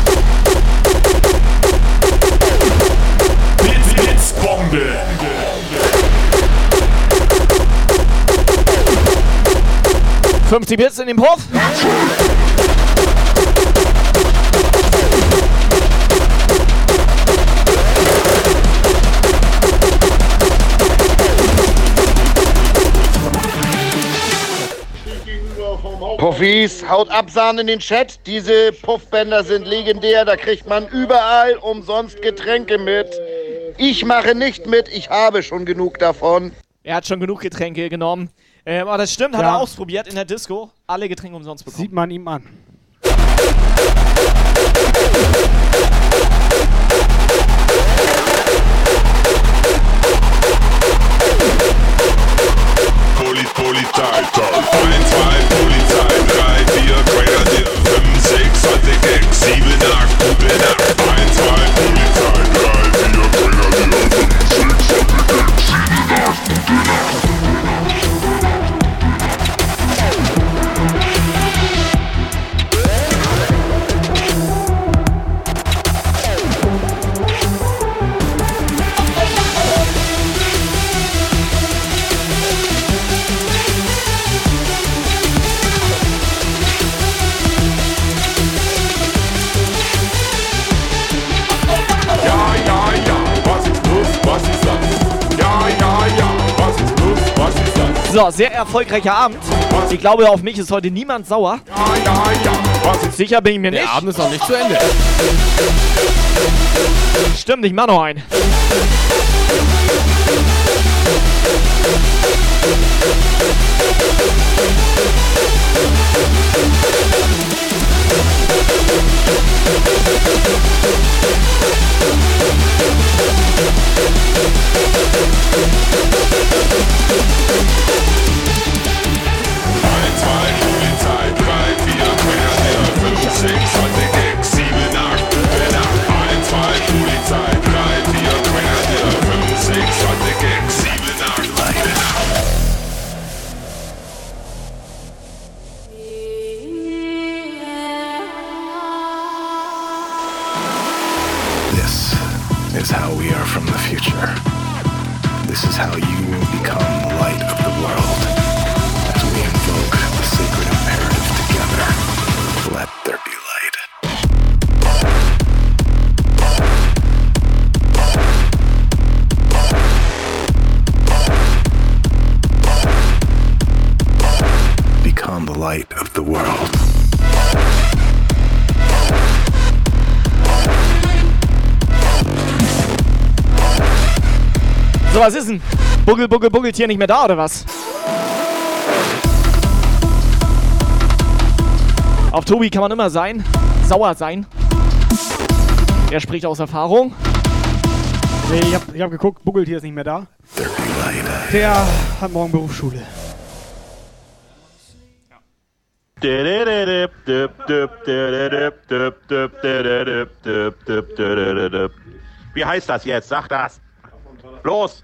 Bombe. Bombe. Fünfzig Bits in dem Hof. Puffis, haut ab, Sahne in den Chat. Diese Puffbänder sind legendär. Da kriegt man überall umsonst Getränke mit. Ich mache nicht mit. Ich habe schon genug davon. Er hat schon genug Getränke genommen. Ähm, aber das stimmt, hat Ja. er ausprobiert in der Disco. Alle Getränke umsonst bekommen. Sieht man ihm an. Poli Polizei, zwei, Polizei, drei, vier, Grenadier, 6 an den Gang, 7, up, guten Nacht 1, 2, Polizei, 3, 4, Bringer, 4, 5, 6 an So, sehr erfolgreicher Abend. Ich glaube, auf mich ist heute niemand sauer. Sicher bin ich mir nicht. Der Abend ist noch nicht zu Ende. Stimmt, ich mach noch einen. Ein, Six, I think it is how we are from the future. This is how you will become the light of the world. As we invoke the sacred imperative together, was ist denn? Buggel, Buggel, Buggelt hier nicht mehr da, oder was? Auf Tobi kann man immer sein. Sauer sein. Er spricht aus Erfahrung. Nee, ich hab, ich hab geguckt, Buggelt hier ist nicht mehr da. Der hat morgen Berufsschule. Wie heißt das jetzt? Sag das. Los!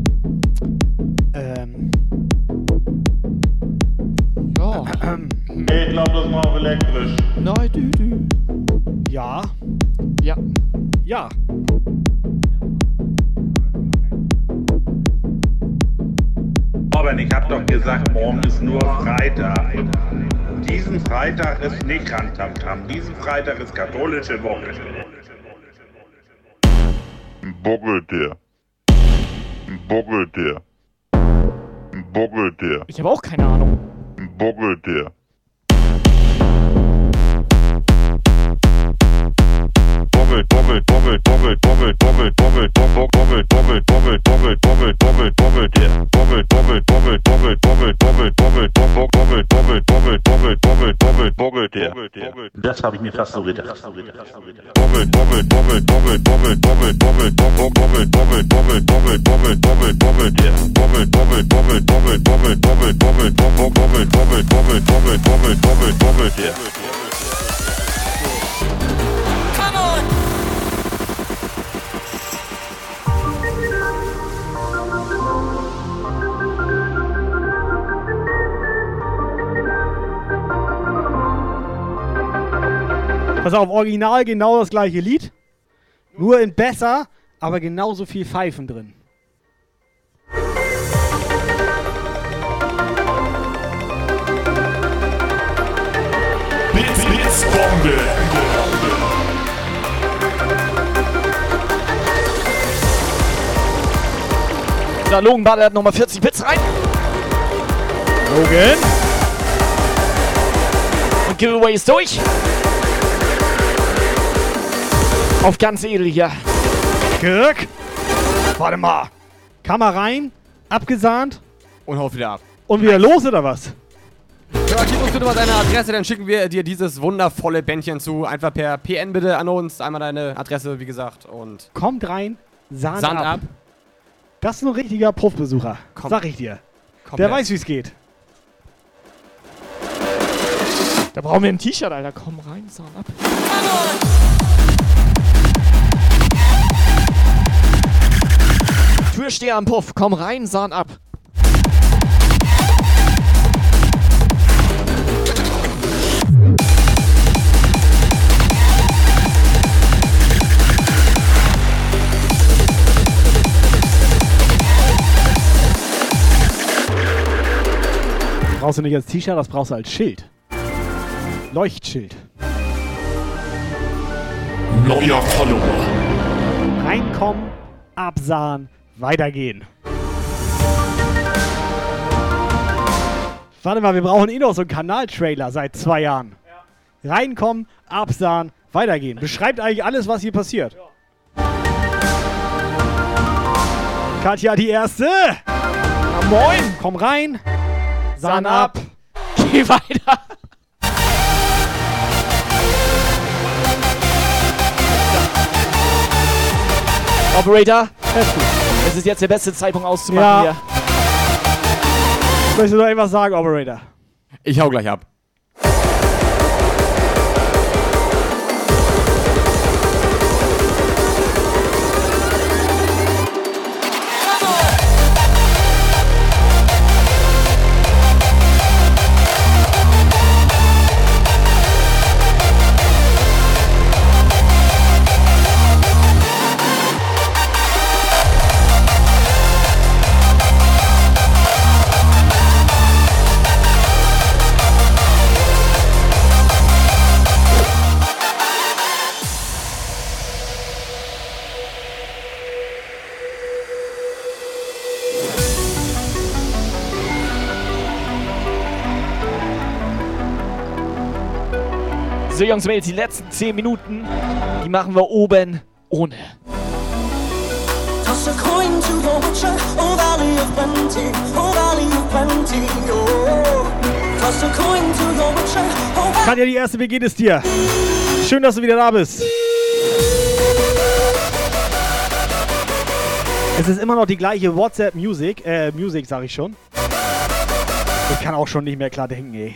Ähm. Ja. Ey, ich glaube, das noch auf elektrisch. Nein, du, du. Ja. Ja. Ja. Robin, ich hab doch gesagt, morgen ist nur Freitag. Diesen Freitag ist nicht Rantamtam. Diesen Freitag ist katholische Woche. Boggelte. Boggelte. Boggelte. Ich habe auch keine Ahnung. Boggelte. Das habe. Boggel, boggel, Pass auf, original genau das gleiche Lied. Nur in besser, aber genauso viel Pfeifen drin. Blitz, Blitzbombe. Da, Logan ballert nochmal 40 Bits rein. Logan. Und Giveaway ist durch. Auf ganz edel hier. Kirk. Warte mal. Kammer rein, abgesahnt Und haut wieder ab. und wieder los oder was? Ja, gib uns bitte mal deine Adresse, dann schicken wir dir dieses wundervolle Bändchen zu. Einfach per PN bitte an uns. Einmal deine Adresse, wie gesagt. Und Kommt rein, Sand, Sand ab. ab. Das ist ein richtiger Puffbesucher. Komm. Sag ich dir. Komplett. Der weiß, wie es geht. Da brauchen wir ein T-Shirt, Alter. Komm rein, Sound ab. Türsteher am Puff. Komm rein, Sound ab. Brauchst du nicht als T-Shirt, das brauchst du als Schild. Leuchtschild. Neuer Follower. Reinkommen, absahen, weitergehen. Warte mal, wir brauchen eh noch so einen Kanaltrailer seit zwei Jahren. Reinkommen, absahen, weitergehen. Beschreibt eigentlich alles, was hier passiert. Katja, die erste. Na moin. Komm rein. Sahn ab. Geh weiter. Operator, es ist jetzt der beste Zeitpunkt auszumachen Ja. hier. Ich möchte nur etwas sagen, Operator. Ich hau gleich ab. So, Jungs, Mädels, die letzten 10 Minuten, die machen wir oben ohne. Toss a coin to the witcher, oh valley of plenty, oh valley of plenty, oh. Toss a coin to the witcher, oh Katja, die erste, wie geht es dir? Schön, dass du wieder da bist. Es ist immer noch die gleiche WhatsApp Music, äh, Music sag ich schon. Ich kann auch schon nicht mehr klar denken, ey.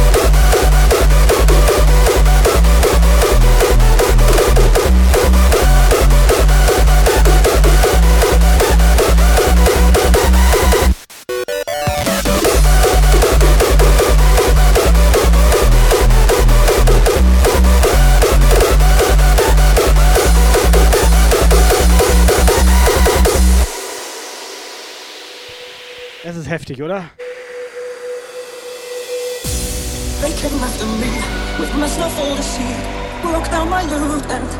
and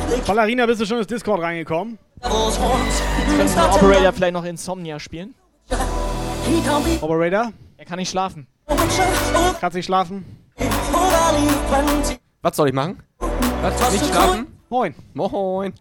they Ballerina, bist du schon ins Discord reingekommen? Könnte der Operator vielleicht noch Insomnia spielen? Operator? Er kann nicht schlafen. Kannst nicht schlafen? Was soll ich machen? Was? Nicht schlafen? Moin. Moin.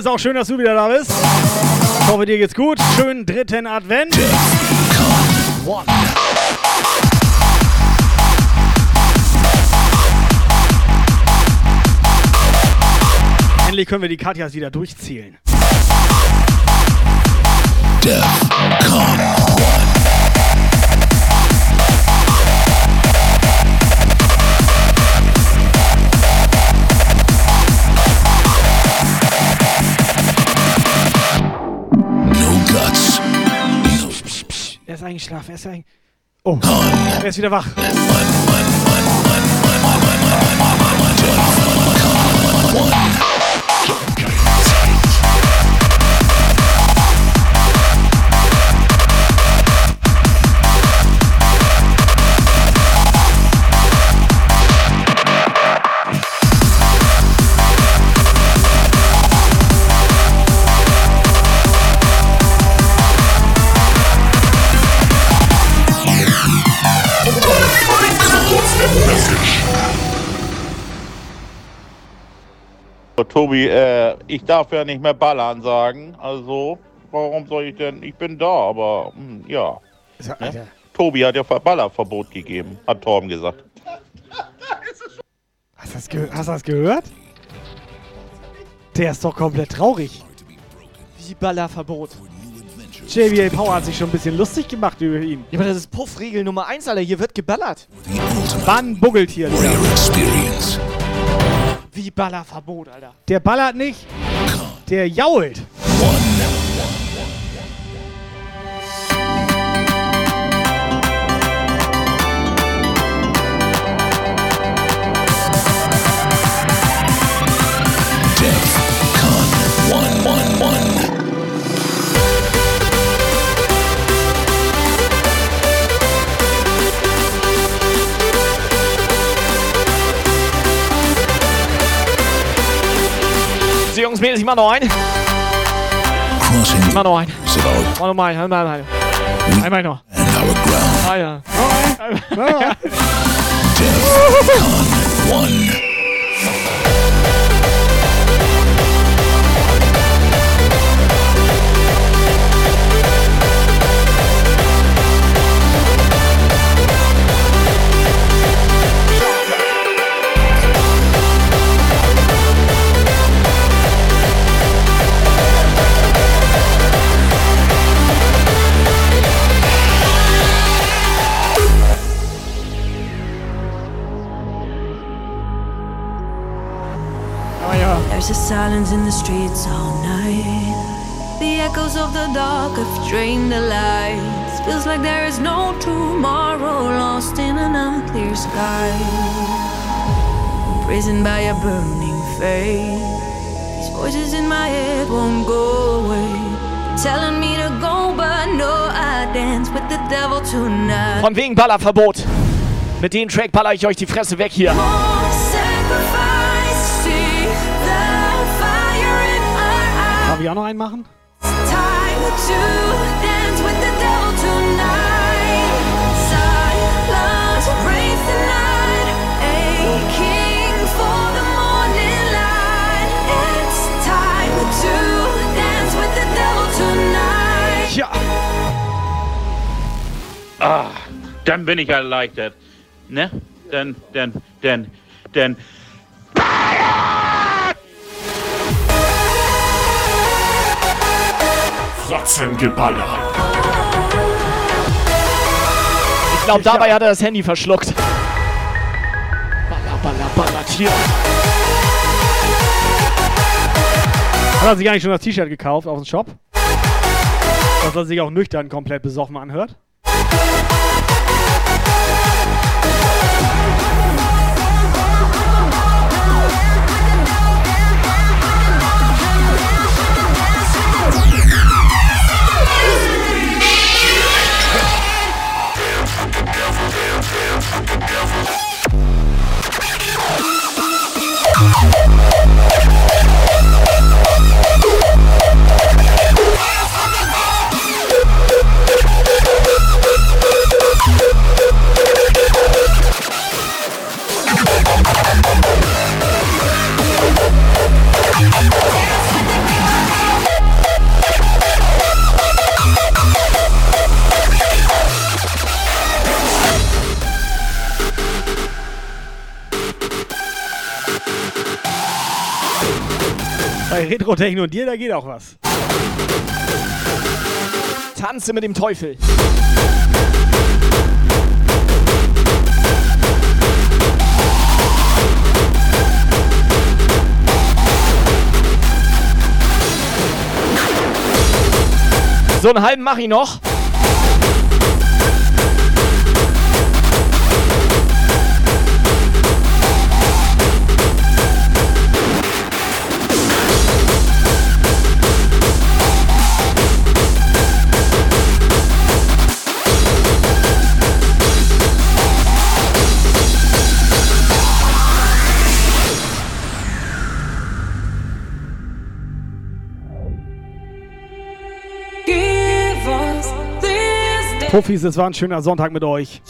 X-Miss, auch schön, dass du wieder da bist. Ich hoffe, dir geht's gut. Schönen dritten Advent. One. Endlich können wir die Katjas wieder durchzählen. Def eingeschlafen, er ist eingeschlafen. Oh, er ist wieder wach. Tobi, äh, ich darf ja nicht mehr ballern sagen. Also, warum soll ich denn? Ich bin da, aber hm, ja. Ne? Tobi hat ja Ver- Ballerverbot gegeben, hat Torben gesagt. Hast du das, ge hast du das gehört? Der ist doch komplett traurig. Wie Ballerverbot. JBA Power hat sich schon ein bisschen lustig gemacht über ihn. Ja, aber das ist Puffregel Nummer 1, Alter. Hier wird geballert. Wann buggelt hier? Experience. Wie Ballerverbot, Alter. Der ballert nicht, der jault. Def So, Jungs, Mädels, ich mach noch einen. Crossing Ich mach noch einen. is about Mach noch mal einen. Einmal, einmal. Einmal noch. and our ground. Ah, ja. Def Con 1. There's a silence in the streets all night. The echoes of the dark have drained the lights. Feels like there is no tomorrow, lost in an unclear sky. Imprisoned by a burning faith. These voices in my head won't go away. Telling me to go, but no, I dance with the devil tonight. Von wegen Ballerverbot. Mit dem Track baller ich euch die Fresse weg hier. To dance with the devil tonight. Ja. Ah, dann bin ich erleichtert. Ne? Denn, denn, denn, denn. Fratzengeballer. Ich glaube, dabei hat er das Handy verschluckt. Baller, baller, baller, Tier. Hat er sich eigentlich schon das T-Shirt gekauft auf dem Shop? Dass er sich auch nüchtern komplett besoffen anhört? Retro-Techno und dir, da geht auch was. Tanze mit dem Teufel. So einen halben mach ich noch. Puffis, es war ein schöner Sonntag mit euch.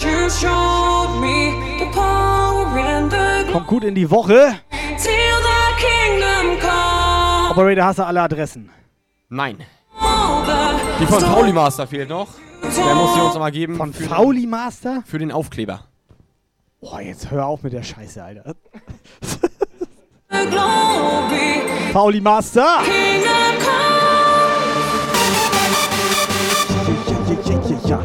Kommt gut in die Woche. Operator, hast du alle Adressen? Nein. Die von Pauli Master fehlt noch. Der muss die uns nochmal geben. Von für Fauli Master? Für den Aufkleber. Boah, jetzt hör auf mit der Scheiße, Alter. Fauli Master! Kingdom Ja.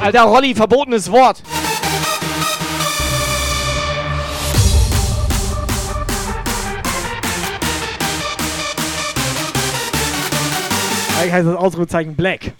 Alter, Rolli, verbotenes Wort. Eigentlich heißt das Ausrufezeichen Black.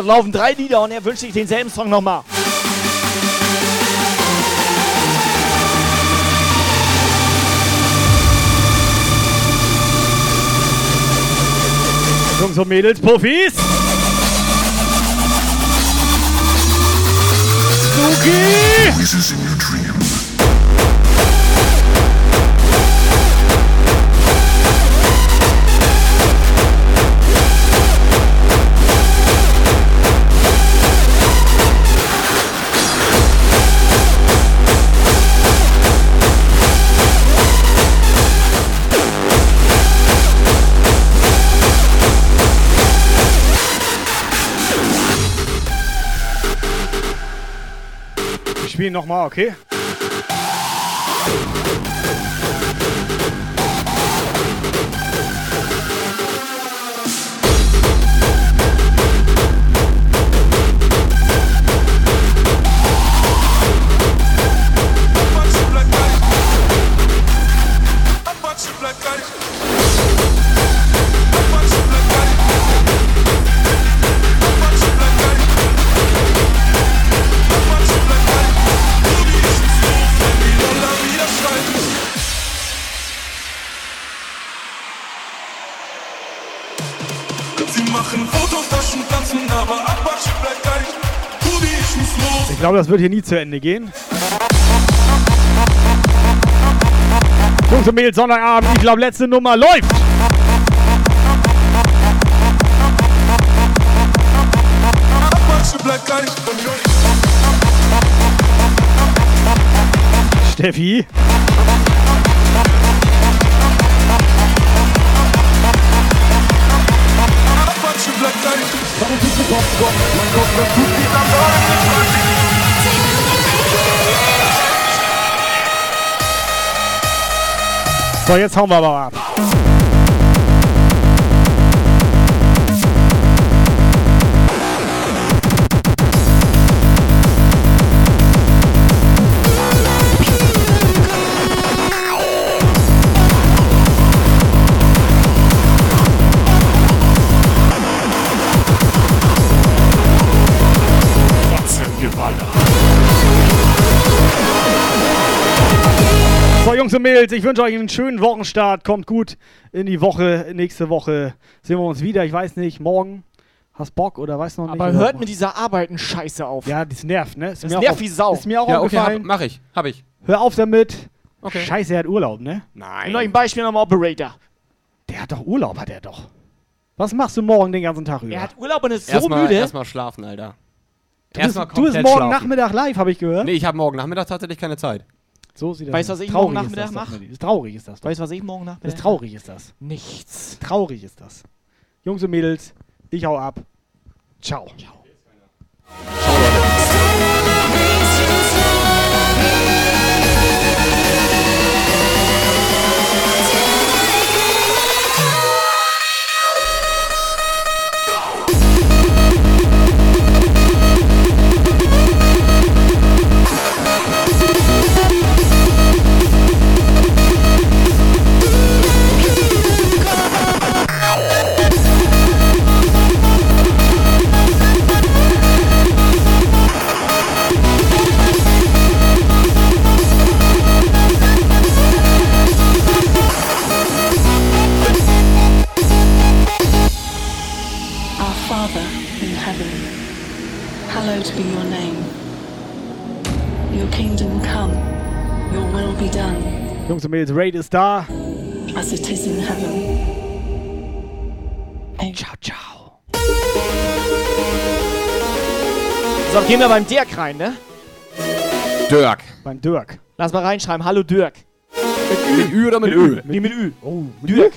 Es laufen drei Lieder und er wünscht sich denselben Song nochmal. Jungs und Mädels, Puffis. Suki! Spielen nochmal, okay? Glaube, das wird hier nie zu Ende gehen. Jungs und Mädels, Sonntagabend. Ich glaube, letzte Nummer läuft. Steffi. Apache bleibt gleich. Mein Kopf, das tut mir dann So, jetzt hauen wir aber ab. Jungs und Mädels, ich wünsche euch einen schönen Wochenstart. Kommt gut in die Woche. Nächste Woche sehen wir uns wieder. Ich weiß nicht, morgen. Hast Bock oder weiß noch nicht? Aber hört mit dieser Arbeiten-Scheiße auf. Ja, das nervt, ne? Ist Das mir auch nervt auf- wie Sau. Ist mir auch Ja, okay, aufgefallen. hab, mach ich. Hab ich. Hör auf damit. Okay. Scheiße, er hat Urlaub, ne? Nein. Noch ein Beispiel am Operator. Der hat doch Urlaub, hat er doch. Was machst du morgen den ganzen Tag über? Er hat Urlaub und ist so Erstmal müde. erstmal schlafen, Alter. du bist, Erstmal du bist morgen schlafen. Nachmittag live, habe ich gehört. Nee, ich habe morgen Nachmittag tatsächlich keine Zeit. So sieht das Weißt du, aus. was ich morgen Nachmittag das doch, mach? Manni. Ist Traurig ist das. doch. Weißt du, was ich morgen Nachmittag Ist traurig ist das. Nichts. Traurig ist das. Jungs und Mädels, ich hau ab. Ciao. Our Jungs und Mädels, Raid ist da. as it is in heaven. Ciao, ciao. So, gehen wir beim Dirk rein, ne? Dirk. Beim Dirk. Lass mal reinschreiben. Hallo Dirk. Mit Ü oder mit Ö? Nee, mit Ü. Oh, Dirk.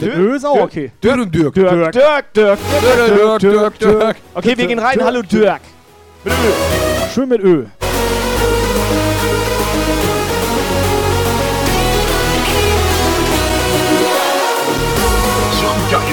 Mit Ö ist auch okay. Dirk und Dirk. Dirk. Dirk. Dirk. Dirk, Dirk, Dirk. Okay, wir gehen rein. Hallo Dirk. Schön mit Ö. So geil bin